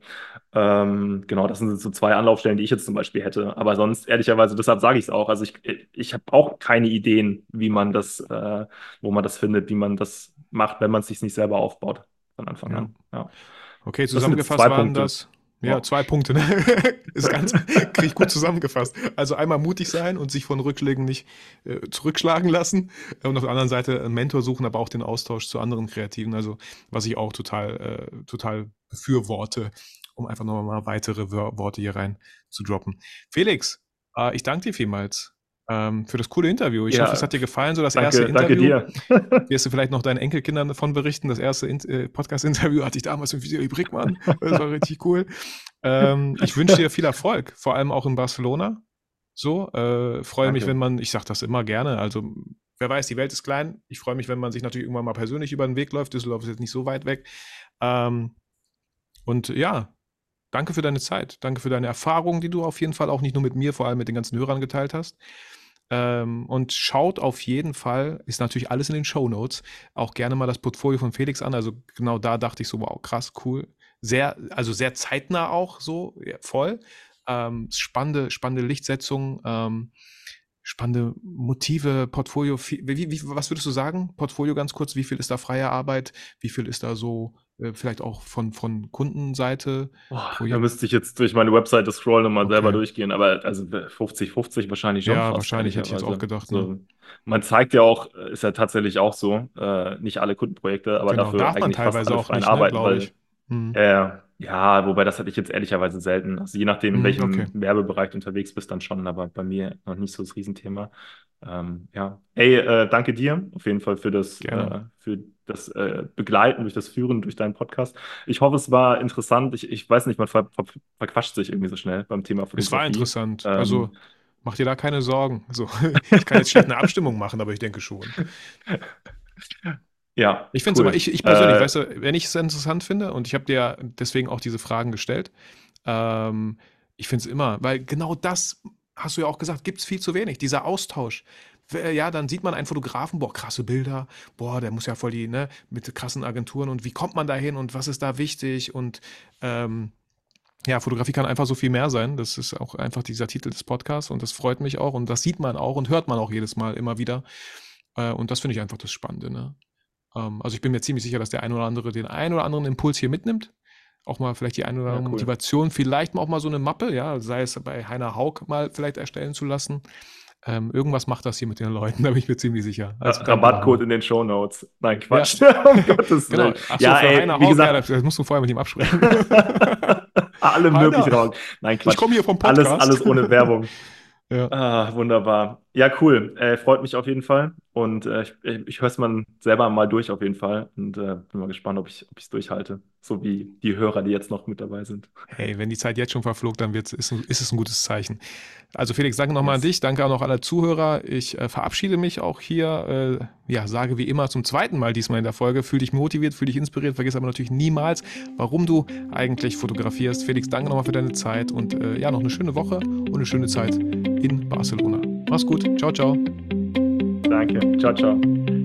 Ähm, genau, das sind so zwei Anlaufstellen, die ich jetzt zum Beispiel hätte. Aber sonst, ehrlicherweise, deshalb sage ich es auch. Also ich, ich habe auch keine Ideen, wie man das, äh, wo man das findet, wie man das macht, wenn man es sich nicht selber aufbaut von Anfang ja. an. Ja. Okay, zusammengefasst waren Punkte. das ja, wow. zwei Punkte. Ne? ist ganz, kriege ich gut zusammengefasst. Also einmal mutig sein und sich von Rückschlägen nicht äh, zurückschlagen lassen. Und auf der anderen Seite einen Mentor suchen, aber auch den Austausch zu anderen Kreativen. Also was ich auch total, äh, total befürworte, um einfach nochmal weitere Worte hier rein zu droppen. Felix, äh, ich danke dir vielmals ähm, für das coole Interview. Ich ja. hoffe, es hat dir gefallen, so das danke, erste Interview. Danke dir. Wirst du vielleicht noch deinen Enkelkindern davon berichten. Das erste äh, Podcast-Interview hatte ich damals mit Vitali Brickmann. Das war richtig cool. Ähm, ich wünsche dir viel Erfolg, vor allem auch in Barcelona. So, äh, freue mich, wenn man, ich sage das immer gerne, also wer weiß, die Welt ist klein. Ich freue mich, wenn man sich natürlich irgendwann mal persönlich über den Weg läuft. Düsseldorf ist jetzt nicht so weit weg. Ähm, und ja, danke für deine Zeit. Danke für deine Erfahrungen, die du auf jeden Fall auch nicht nur mit mir, vor allem mit den ganzen Hörern geteilt hast. Ähm, und schaut auf jeden Fall, ist natürlich alles in den Show Notes, auch gerne mal das Portfolio von Felix an. Also genau da dachte ich so, wow, krass, cool. Sehr, also sehr zeitnah auch so, ja, voll. Ähm, spannende, spannende Lichtsetzung, ähm, spannende Motive, Portfolio. Wie, wie, was würdest du sagen? Portfolio ganz kurz, wie viel ist da freie Arbeit? Wie viel ist da so vielleicht auch von, von Kundenseite. Boah, da müsste ich jetzt durch meine Webseite scrollen und mal okay. selber durchgehen, aber also 50, 50 wahrscheinlich schon. Ja, wahrscheinlich hätte ich jetzt auch gedacht. Ne? So, man zeigt ja auch, ist ja tatsächlich auch so, äh, nicht alle Kundenprojekte, aber genau, dafür darf man teilweise auch nicht, ne, arbeiten, ne, weil, hm. äh, ja, wobei das hatte ich jetzt ehrlicherweise selten. Also je nachdem, in hm, welchem okay. Werbebereich du unterwegs bist, dann schon, aber bei mir noch nicht so das Riesenthema. Ähm, ja. Ey, äh, danke dir auf jeden Fall für das, äh, für das äh, Begleiten, durch das Führen, durch deinen Podcast. Ich hoffe, es war interessant. Ich, ich weiß nicht, man ver ver verquatscht sich irgendwie so schnell beim Thema Fotografie. Es war interessant. Ähm, also mach dir da keine Sorgen. Also, ich kann jetzt schlecht eine Abstimmung machen, aber ich denke schon. Ja. Ich finde cool. ich, ich persönlich, äh, weißt du, wenn ich es interessant finde, und ich habe dir deswegen auch diese Fragen gestellt, ähm, ich finde es immer, weil genau das hast du ja auch gesagt, gibt es viel zu wenig, dieser Austausch. Ja, dann sieht man einen Fotografen, boah, krasse Bilder, boah, der muss ja voll die, ne, mit krassen Agenturen und wie kommt man da hin und was ist da wichtig und ähm, ja, Fotografie kann einfach so viel mehr sein. Das ist auch einfach dieser Titel des Podcasts und das freut mich auch und das sieht man auch und hört man auch jedes Mal immer wieder. Äh, und das finde ich einfach das Spannende. Ne? Ähm, also ich bin mir ziemlich sicher, dass der ein oder andere den ein oder anderen Impuls hier mitnimmt auch mal vielleicht die eine oder andere ja, cool. Motivation, vielleicht auch mal so eine Mappe, ja, sei es bei Heiner Haug mal vielleicht erstellen zu lassen. Ähm, irgendwas macht das hier mit den Leuten, da bin ich mir ziemlich sicher. Also Rabattcode in den Show Notes. Nein, Quatsch. Ja. um Gottes genau. Willen. Genau. Achso, ja, ey, Heiner wie Haug, gesagt, ja, das musst du vorher mit ihm absprechen. Alle möglichen Raum. Nein, Quatsch. Ich komme hier vom Podcast. Alles, alles ohne Werbung. Ja. Ah, wunderbar. Ja, cool. Äh, freut mich auf jeden Fall. Und äh, ich, ich höre es mal selber mal durch auf jeden Fall. Und äh, bin mal gespannt, ob ich es durchhalte. So wie die Hörer, die jetzt noch mit dabei sind. Hey, wenn die Zeit jetzt schon verflog, dann ist, ist es ein gutes Zeichen. Also Felix, danke nochmal yes. an dich. Danke auch noch alle Zuhörer. Ich äh, verabschiede mich auch hier. Äh, ja, sage wie immer zum zweiten Mal diesmal in der Folge. Fühl dich motiviert, fühl dich inspiriert. Vergiss aber natürlich niemals, warum du eigentlich fotografierst. Felix, danke nochmal für deine Zeit. Und äh, ja, noch eine schöne Woche und eine schöne Zeit in Barcelona. Mach's gut. Ciao, ciao. Danke. Ciao, ciao.